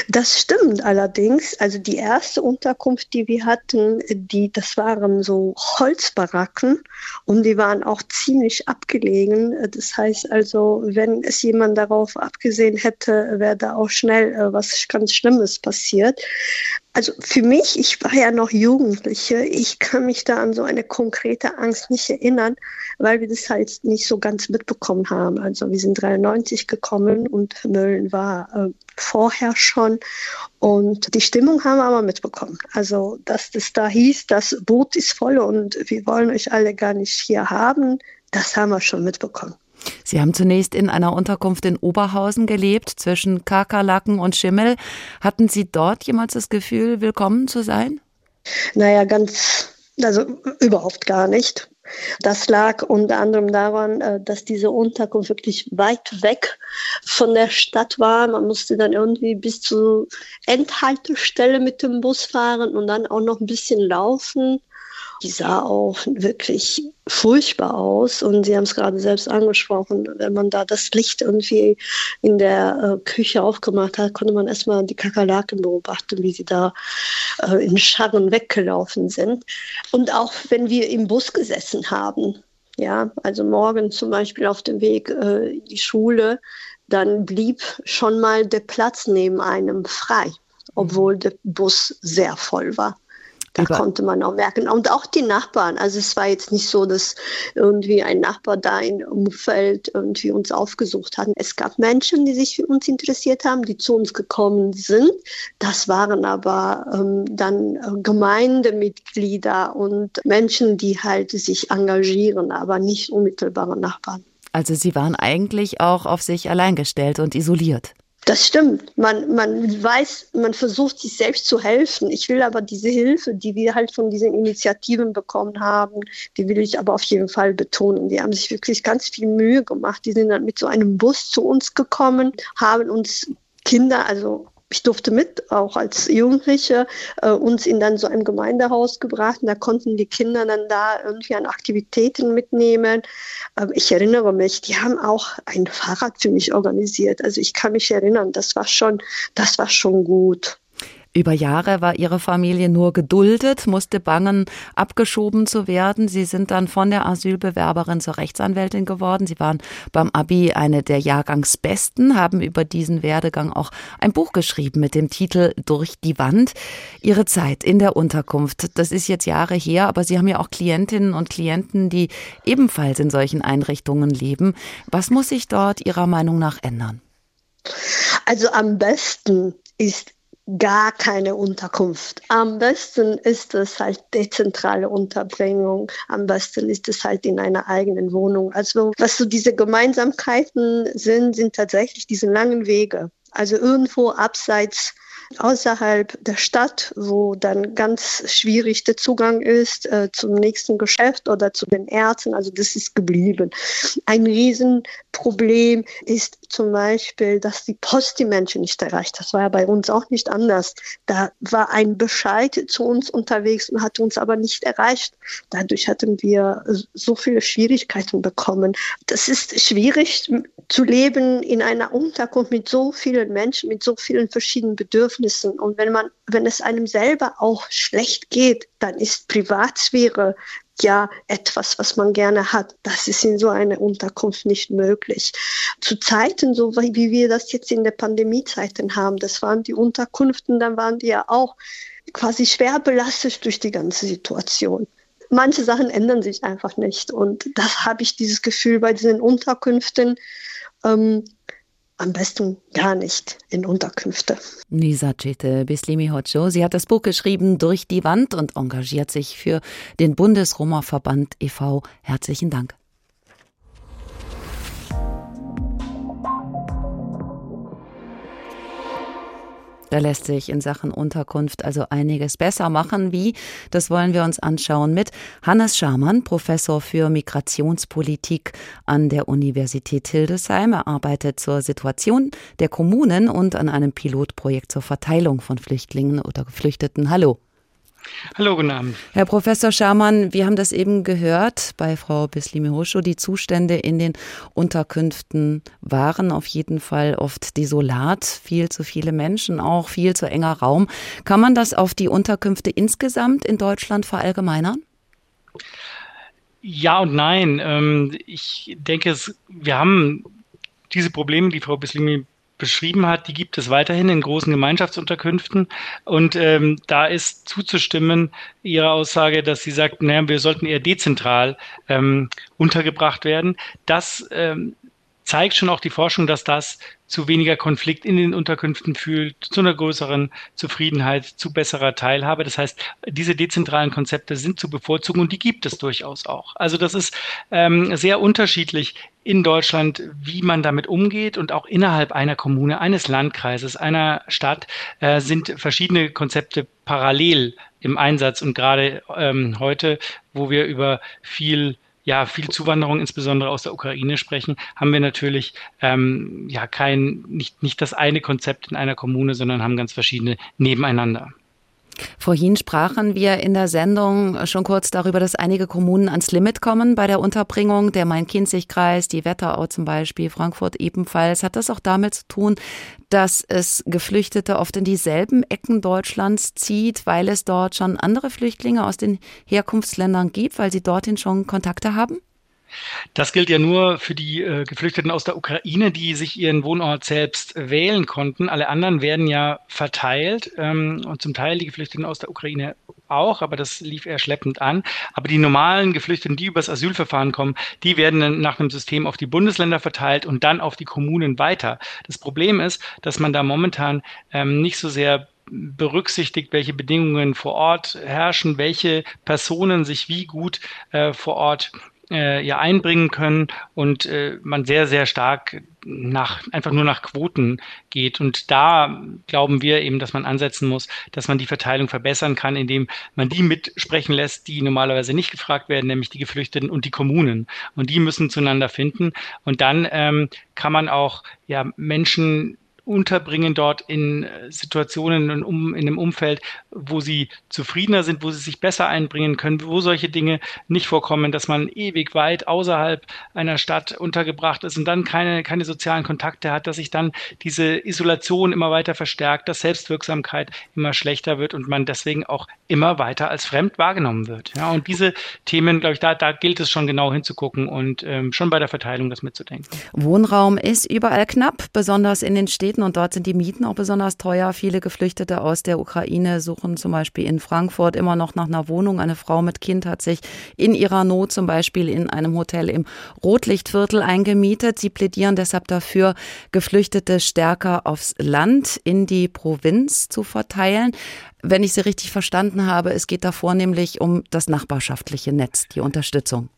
Das stimmt allerdings. Also die erste Unterkunft, die wir hatten, die, das waren so Holzbaracken und die waren auch ziemlich abgelegen. Das heißt also, wenn es jemand darauf abgesehen hätte, wäre da auch schnell äh, was ganz Schlimmes passiert. Also für mich, ich war ja noch Jugendliche, ich kann mich da an so eine konkrete Angst nicht erinnern, weil wir das halt nicht so ganz mitbekommen haben. Also wir sind 93 gekommen und Mölln war äh, vorher schon und die Stimmung haben wir aber mitbekommen. Also dass das da hieß, das Boot ist voll und wir wollen euch alle gar nicht hier haben, das haben wir schon mitbekommen. Sie haben zunächst in einer Unterkunft in Oberhausen gelebt, zwischen Kakerlaken und Schimmel. Hatten Sie dort jemals das Gefühl, willkommen zu sein? Naja, ganz, also überhaupt gar nicht. Das lag unter anderem daran, äh, dass diese Unterkunft wirklich weit weg von der Stadt war. Man musste dann irgendwie bis zur Endhaltestelle mit dem Bus fahren und dann auch noch ein bisschen laufen. Die sah auch wirklich furchtbar aus und Sie haben es gerade selbst angesprochen, wenn man da das Licht irgendwie in der äh, Küche aufgemacht hat, konnte man erstmal die Kakerlaken beobachten, wie sie da äh, in Scharren weggelaufen sind. Und auch wenn wir im Bus gesessen haben, ja, also morgen zum Beispiel auf dem Weg äh, in die Schule, dann blieb schon mal der Platz neben einem frei, obwohl der Bus sehr voll war. Da Über konnte man auch merken. Und auch die Nachbarn. Also es war jetzt nicht so, dass irgendwie ein Nachbar da im Umfeld irgendwie uns aufgesucht hat. Es gab Menschen, die sich für uns interessiert haben, die zu uns gekommen sind. Das waren aber ähm, dann Gemeindemitglieder und Menschen, die halt sich engagieren, aber nicht unmittelbare Nachbarn. Also Sie waren eigentlich auch auf sich allein gestellt und isoliert. Das stimmt. Man, man weiß, man versucht sich selbst zu helfen. Ich will aber diese Hilfe, die wir halt von diesen Initiativen bekommen haben, die will ich aber auf jeden Fall betonen. Die haben sich wirklich ganz viel Mühe gemacht. Die sind dann mit so einem Bus zu uns gekommen, haben uns Kinder, also ich durfte mit, auch als Jugendliche, äh, uns in dann so ein Gemeindehaus gebracht. Und da konnten die Kinder dann da irgendwie an Aktivitäten mitnehmen. Äh, ich erinnere mich, die haben auch ein Fahrrad für mich organisiert. Also ich kann mich erinnern, das war schon, das war schon gut. Über Jahre war ihre Familie nur geduldet, musste bangen, abgeschoben zu werden. Sie sind dann von der Asylbewerberin zur Rechtsanwältin geworden. Sie waren beim Abi eine der Jahrgangsbesten, haben über diesen Werdegang auch ein Buch geschrieben mit dem Titel Durch die Wand. Ihre Zeit in der Unterkunft, das ist jetzt Jahre her, aber Sie haben ja auch Klientinnen und Klienten, die ebenfalls in solchen Einrichtungen leben. Was muss sich dort Ihrer Meinung nach ändern? Also am besten ist gar keine Unterkunft. Am besten ist es halt dezentrale Unterbringung. Am besten ist es halt in einer eigenen Wohnung. Also was so diese Gemeinsamkeiten sind, sind tatsächlich diese langen Wege. Also irgendwo abseits außerhalb der Stadt, wo dann ganz schwierig der Zugang ist äh, zum nächsten Geschäft oder zu den Ärzten. Also das ist geblieben. Ein Riesenproblem ist zum Beispiel, dass die Post die Menschen nicht erreicht. Das war ja bei uns auch nicht anders. Da war ein Bescheid zu uns unterwegs und hat uns aber nicht erreicht. Dadurch hatten wir so viele Schwierigkeiten bekommen. Das ist schwierig zu leben in einer Unterkunft mit so vielen Menschen, mit so vielen verschiedenen Bedürfnissen. Und wenn man, wenn es einem selber auch schlecht geht, dann ist Privatsphäre ja etwas, was man gerne hat. Das ist in so einer Unterkunft nicht möglich. Zu Zeiten, so wie wir das jetzt in der Pandemiezeiten haben, das waren die Unterkünften, dann waren die ja auch quasi schwer belastet durch die ganze Situation manche Sachen ändern sich einfach nicht. Und das habe ich dieses Gefühl bei diesen Unterkünften, ähm, am besten gar nicht in Unterkünfte. Nisa Chete Bislimi Hocho. Sie hat das Buch geschrieben Durch die Wand und engagiert sich für den Bundesroma-Verband e.V. Herzlichen Dank. Da lässt sich in Sachen Unterkunft also einiges besser machen. Wie? Das wollen wir uns anschauen mit Hannes Schamann, Professor für Migrationspolitik an der Universität Hildesheim. Er arbeitet zur Situation der Kommunen und an einem Pilotprojekt zur Verteilung von Flüchtlingen oder Geflüchteten. Hallo. Hallo, guten Abend. Herr Professor Schamann, wir haben das eben gehört bei Frau Bislimi-Hoscho. Die Zustände in den Unterkünften waren auf jeden Fall oft desolat. Viel zu viele Menschen, auch viel zu enger Raum. Kann man das auf die Unterkünfte insgesamt in Deutschland verallgemeinern? Ja und nein. Ähm, ich denke, wir haben diese Probleme, die Frau Bislimi beschrieben hat, die gibt es weiterhin in großen Gemeinschaftsunterkünften. Und ähm, da ist zuzustimmen ihrer Aussage, dass sie sagt, naja, wir sollten eher dezentral ähm, untergebracht werden. Das ähm, zeigt schon auch die Forschung, dass das zu weniger Konflikt in den Unterkünften führt, zu einer größeren Zufriedenheit, zu besserer Teilhabe. Das heißt, diese dezentralen Konzepte sind zu bevorzugen und die gibt es durchaus auch. Also das ist ähm, sehr unterschiedlich in Deutschland, wie man damit umgeht und auch innerhalb einer Kommune, eines Landkreises, einer Stadt äh, sind verschiedene Konzepte parallel im Einsatz und gerade ähm, heute, wo wir über viel ja viel Zuwanderung, insbesondere aus der Ukraine sprechen, haben wir natürlich ähm, ja kein nicht nicht das eine Konzept in einer Kommune, sondern haben ganz verschiedene nebeneinander. Vorhin sprachen wir in der Sendung schon kurz darüber, dass einige Kommunen ans Limit kommen bei der Unterbringung. Der Main-Kinzig-Kreis, die Wetterau zum Beispiel, Frankfurt ebenfalls. Hat das auch damit zu tun, dass es Geflüchtete oft in dieselben Ecken Deutschlands zieht, weil es dort schon andere Flüchtlinge aus den Herkunftsländern gibt, weil sie dorthin schon Kontakte haben? Das gilt ja nur für die äh, Geflüchteten aus der Ukraine, die sich ihren Wohnort selbst wählen konnten. Alle anderen werden ja verteilt ähm, und zum Teil die Geflüchteten aus der Ukraine auch, aber das lief eher schleppend an. Aber die normalen Geflüchteten, die übers Asylverfahren kommen, die werden dann nach einem System auf die Bundesländer verteilt und dann auf die Kommunen weiter. Das Problem ist, dass man da momentan ähm, nicht so sehr berücksichtigt, welche Bedingungen vor Ort herrschen, welche Personen sich wie gut äh, vor Ort äh, ja einbringen können und äh, man sehr, sehr stark nach, einfach nur nach Quoten geht. Und da glauben wir eben, dass man ansetzen muss, dass man die Verteilung verbessern kann, indem man die mitsprechen lässt, die normalerweise nicht gefragt werden, nämlich die Geflüchteten und die Kommunen. Und die müssen zueinander finden. Und dann ähm, kann man auch ja, Menschen unterbringen dort in äh, Situationen in, um, in einem Umfeld, wo sie zufriedener sind, wo sie sich besser einbringen können, wo solche Dinge nicht vorkommen, dass man ewig weit außerhalb einer Stadt untergebracht ist und dann keine, keine sozialen Kontakte hat, dass sich dann diese Isolation immer weiter verstärkt, dass Selbstwirksamkeit immer schlechter wird und man deswegen auch immer weiter als fremd wahrgenommen wird. Ja, und diese Themen, glaube ich, da, da gilt es schon genau hinzugucken und ähm, schon bei der Verteilung das mitzudenken. Wohnraum ist überall knapp, besonders in den Städten Städten und dort sind die Mieten auch besonders teuer. Viele Geflüchtete aus der Ukraine suchen zum Beispiel in Frankfurt immer noch nach einer Wohnung. Eine Frau mit Kind hat sich in ihrer Not zum Beispiel in einem Hotel im Rotlichtviertel eingemietet. Sie plädieren deshalb dafür, Geflüchtete stärker aufs Land in die Provinz zu verteilen. Wenn ich Sie richtig verstanden habe, es geht da vornehmlich um das nachbarschaftliche Netz, die Unterstützung.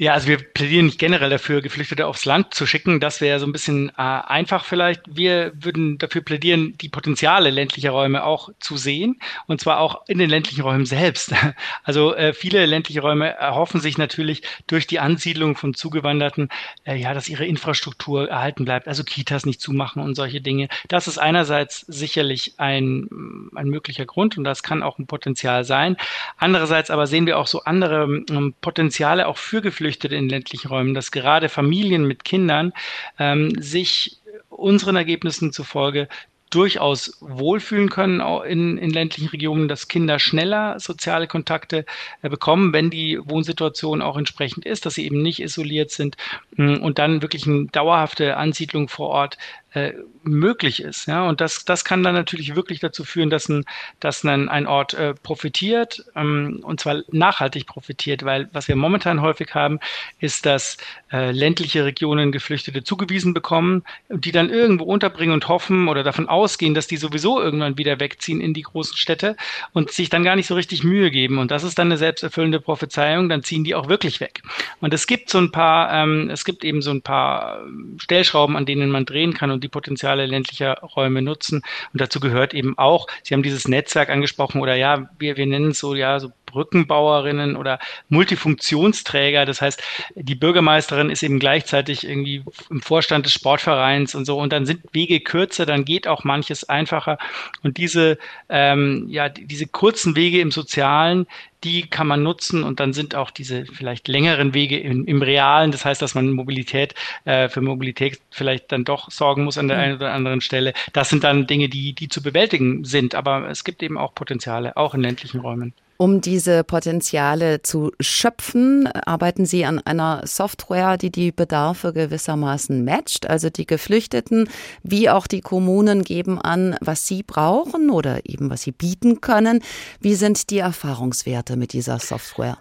Ja, also wir plädieren nicht generell dafür, Geflüchtete aufs Land zu schicken. Das wäre so ein bisschen äh, einfach vielleicht. Wir würden dafür plädieren, die Potenziale ländlicher Räume auch zu sehen und zwar auch in den ländlichen Räumen selbst. Also äh, viele ländliche Räume erhoffen sich natürlich durch die Ansiedlung von Zugewanderten, äh, ja, dass ihre Infrastruktur erhalten bleibt, also Kitas nicht zumachen und solche Dinge. Das ist einerseits sicherlich ein, ein möglicher Grund und das kann auch ein Potenzial sein. Andererseits aber sehen wir auch so andere ähm, Potenziale auch für Geflüchtete Geflüchtete in ländlichen Räumen, dass gerade Familien mit Kindern ähm, sich unseren Ergebnissen zufolge durchaus wohlfühlen können in, in ländlichen Regionen, dass Kinder schneller soziale Kontakte äh, bekommen, wenn die Wohnsituation auch entsprechend ist, dass sie eben nicht isoliert sind mm, und dann wirklich eine dauerhafte Ansiedlung vor Ort äh, möglich ist. Ja? Und das, das kann dann natürlich wirklich dazu führen, dass ein, dass ein, ein Ort äh, profitiert ähm, und zwar nachhaltig profitiert, weil was wir momentan häufig haben, ist, dass äh, ländliche Regionen Geflüchtete zugewiesen bekommen die dann irgendwo unterbringen und hoffen oder davon ausgehen, dass die sowieso irgendwann wieder wegziehen in die großen Städte und sich dann gar nicht so richtig Mühe geben. Und das ist dann eine selbsterfüllende Prophezeiung, dann ziehen die auch wirklich weg. Und es gibt so ein paar, ähm, es gibt eben so ein paar Stellschrauben, an denen man drehen kann und und die Potenziale ländlicher Räume nutzen. Und dazu gehört eben auch, Sie haben dieses Netzwerk angesprochen oder ja, wir, wir nennen es so, ja, so Brückenbauerinnen oder Multifunktionsträger. Das heißt, die Bürgermeisterin ist eben gleichzeitig irgendwie im Vorstand des Sportvereins und so. Und dann sind Wege kürzer, dann geht auch manches einfacher. Und diese, ähm, ja, diese kurzen Wege im Sozialen, die kann man nutzen und dann sind auch diese vielleicht längeren Wege im, im Realen, das heißt, dass man Mobilität äh, für Mobilität vielleicht dann doch sorgen muss an der mhm. einen oder anderen Stelle. Das sind dann Dinge, die, die zu bewältigen sind, aber es gibt eben auch Potenziale, auch in ländlichen Räumen. Um diese Potenziale zu schöpfen, arbeiten Sie an einer Software, die die Bedarfe gewissermaßen matcht. Also die Geflüchteten wie auch die Kommunen geben an, was sie brauchen oder eben was sie bieten können. Wie sind die Erfahrungswerte mit dieser Software?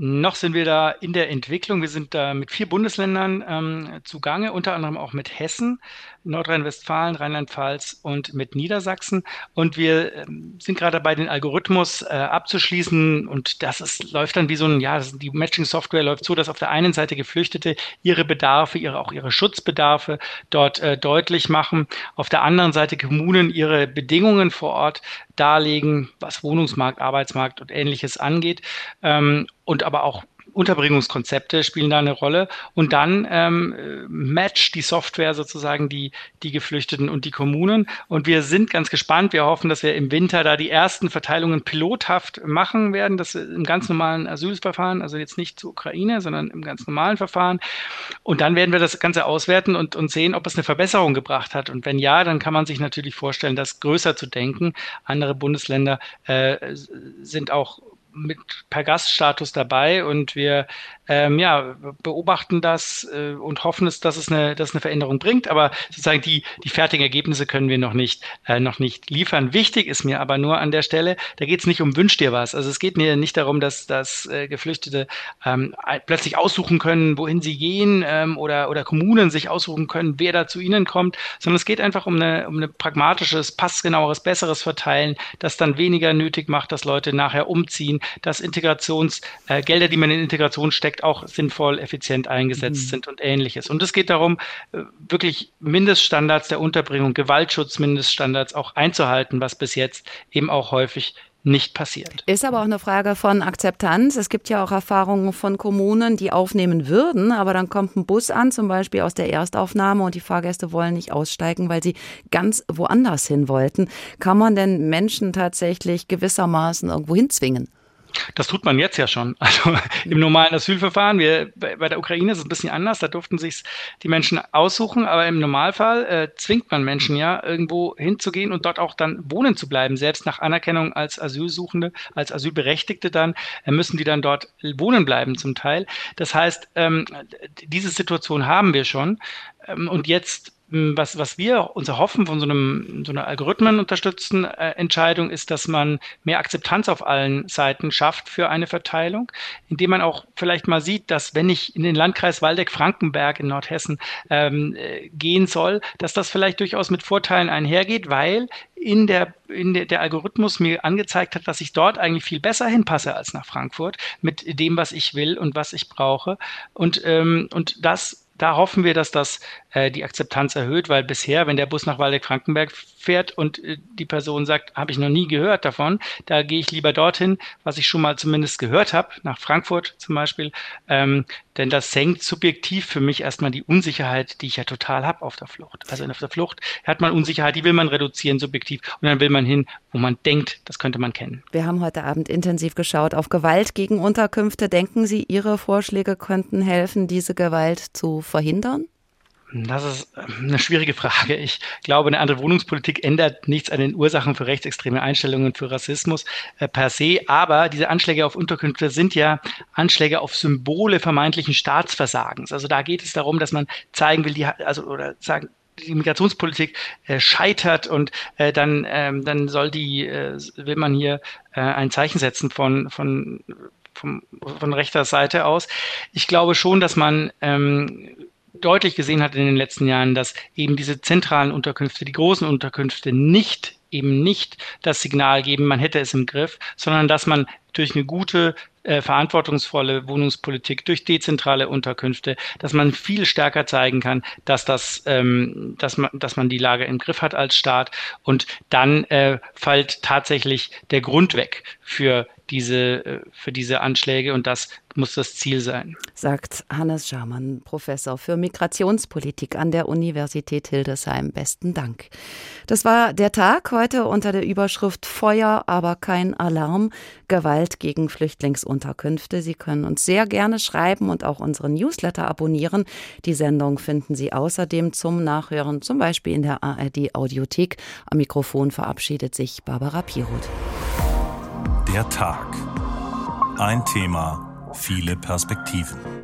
Noch sind wir da in der Entwicklung. Wir sind da mit vier Bundesländern ähm, zugange, unter anderem auch mit Hessen. Nordrhein-Westfalen, Rheinland-Pfalz und mit Niedersachsen. Und wir ähm, sind gerade dabei, den Algorithmus äh, abzuschließen. Und das ist, läuft dann wie so ein, ja, die Matching-Software läuft so, dass auf der einen Seite Geflüchtete ihre Bedarfe, ihre, auch ihre Schutzbedarfe dort äh, deutlich machen. Auf der anderen Seite Kommunen ihre Bedingungen vor Ort darlegen, was Wohnungsmarkt, Arbeitsmarkt und ähnliches angeht. Ähm, und aber auch Unterbringungskonzepte spielen da eine Rolle. Und dann ähm, matcht die Software sozusagen die, die Geflüchteten und die Kommunen. Und wir sind ganz gespannt. Wir hoffen, dass wir im Winter da die ersten Verteilungen pilothaft machen werden. Das im ganz normalen Asylverfahren, also jetzt nicht zur Ukraine, sondern im ganz normalen Verfahren. Und dann werden wir das Ganze auswerten und, und sehen, ob es eine Verbesserung gebracht hat. Und wenn ja, dann kann man sich natürlich vorstellen, das größer zu denken. Andere Bundesländer äh, sind auch mit per Gaststatus dabei und wir ähm, ja, beobachten das äh, und hoffen es, dass es eine, dass eine Veränderung bringt. Aber sozusagen die, die fertigen Ergebnisse können wir noch nicht, äh, noch nicht liefern. Wichtig ist mir aber nur an der Stelle, da geht es nicht um Wünsch dir was. Also es geht mir nicht darum, dass, dass äh, Geflüchtete ähm, plötzlich aussuchen können, wohin sie gehen ähm, oder, oder Kommunen sich aussuchen können, wer da zu ihnen kommt, sondern es geht einfach um eine, um eine pragmatisches, passgenaueres, besseres Verteilen, das dann weniger nötig macht, dass Leute nachher umziehen, dass Integrationsgelder, äh, die man in Integration steckt, auch sinnvoll, effizient eingesetzt mhm. sind und ähnliches. Und es geht darum, äh, wirklich Mindeststandards der Unterbringung, Gewaltschutzmindeststandards auch einzuhalten, was bis jetzt eben auch häufig nicht passiert. Ist aber auch eine Frage von Akzeptanz. Es gibt ja auch Erfahrungen von Kommunen, die aufnehmen würden, aber dann kommt ein Bus an, zum Beispiel aus der Erstaufnahme und die Fahrgäste wollen nicht aussteigen, weil sie ganz woanders hin wollten. Kann man denn Menschen tatsächlich gewissermaßen irgendwo hinzwingen? Das tut man jetzt ja schon. Also im normalen Asylverfahren, wir, bei, der Ukraine ist es ein bisschen anders, da durften sich die Menschen aussuchen, aber im Normalfall äh, zwingt man Menschen ja, irgendwo hinzugehen und dort auch dann wohnen zu bleiben. Selbst nach Anerkennung als Asylsuchende, als Asylberechtigte dann, äh, müssen die dann dort wohnen bleiben zum Teil. Das heißt, ähm, diese Situation haben wir schon. Ähm, und jetzt was, was wir uns erhoffen von so, einem, so einer algorithmenunterstützten äh, Entscheidung ist, dass man mehr Akzeptanz auf allen Seiten schafft für eine Verteilung, indem man auch vielleicht mal sieht, dass wenn ich in den Landkreis Waldeck-Frankenberg in Nordhessen ähm, äh, gehen soll, dass das vielleicht durchaus mit Vorteilen einhergeht, weil in der, in der, der Algorithmus mir angezeigt hat, dass ich dort eigentlich viel besser hinpasse als nach Frankfurt mit dem, was ich will und was ich brauche. Und, ähm, und das da hoffen wir, dass das äh, die Akzeptanz erhöht, weil bisher, wenn der Bus nach Waldeck-Frankenberg fährt und äh, die Person sagt, habe ich noch nie gehört davon, da gehe ich lieber dorthin, was ich schon mal zumindest gehört habe, nach Frankfurt zum Beispiel, ähm, denn das senkt subjektiv für mich erstmal die Unsicherheit, die ich ja total habe auf der Flucht. Also auf der Flucht hat man Unsicherheit, die will man reduzieren subjektiv und dann will man hin, wo man denkt, das könnte man kennen. Wir haben heute Abend intensiv geschaut auf Gewalt gegen Unterkünfte. Denken Sie, Ihre Vorschläge könnten helfen, diese Gewalt zu verhindern? Das ist eine schwierige Frage. Ich glaube, eine andere Wohnungspolitik ändert nichts an den Ursachen für rechtsextreme Einstellungen, für Rassismus äh, per se. Aber diese Anschläge auf Unterkünfte sind ja Anschläge auf Symbole vermeintlichen Staatsversagens. Also da geht es darum, dass man zeigen will, die, also oder sagen, die Migrationspolitik äh, scheitert und äh, dann, ähm, dann soll die, äh, will man hier äh, ein Zeichen setzen von, von, von, von rechter Seite aus. Ich glaube schon, dass man ähm, deutlich gesehen hat in den letzten Jahren, dass eben diese zentralen Unterkünfte, die großen Unterkünfte nicht eben nicht das Signal geben, man hätte es im Griff, sondern dass man durch eine gute äh, verantwortungsvolle Wohnungspolitik, durch dezentrale Unterkünfte, dass man viel stärker zeigen kann, dass das, ähm, dass man, dass man die Lage im Griff hat als Staat. Und dann äh, fällt tatsächlich der Grund weg für diese, äh, für diese Anschläge und das muss das Ziel sein. Sagt Hannes Schamann, Professor für Migrationspolitik an der Universität Hildesheim. Besten Dank. Das war der Tag heute unter der Überschrift Feuer, aber kein Alarm. Gewalt gegen Flüchtlingsunterkünfte. Sie können uns sehr gerne schreiben und auch unseren Newsletter abonnieren. Die Sendung finden Sie außerdem zum Nachhören, zum Beispiel in der ARD Audiothek. Am Mikrofon verabschiedet sich Barbara Piroth. Der Tag. Ein Thema, viele Perspektiven.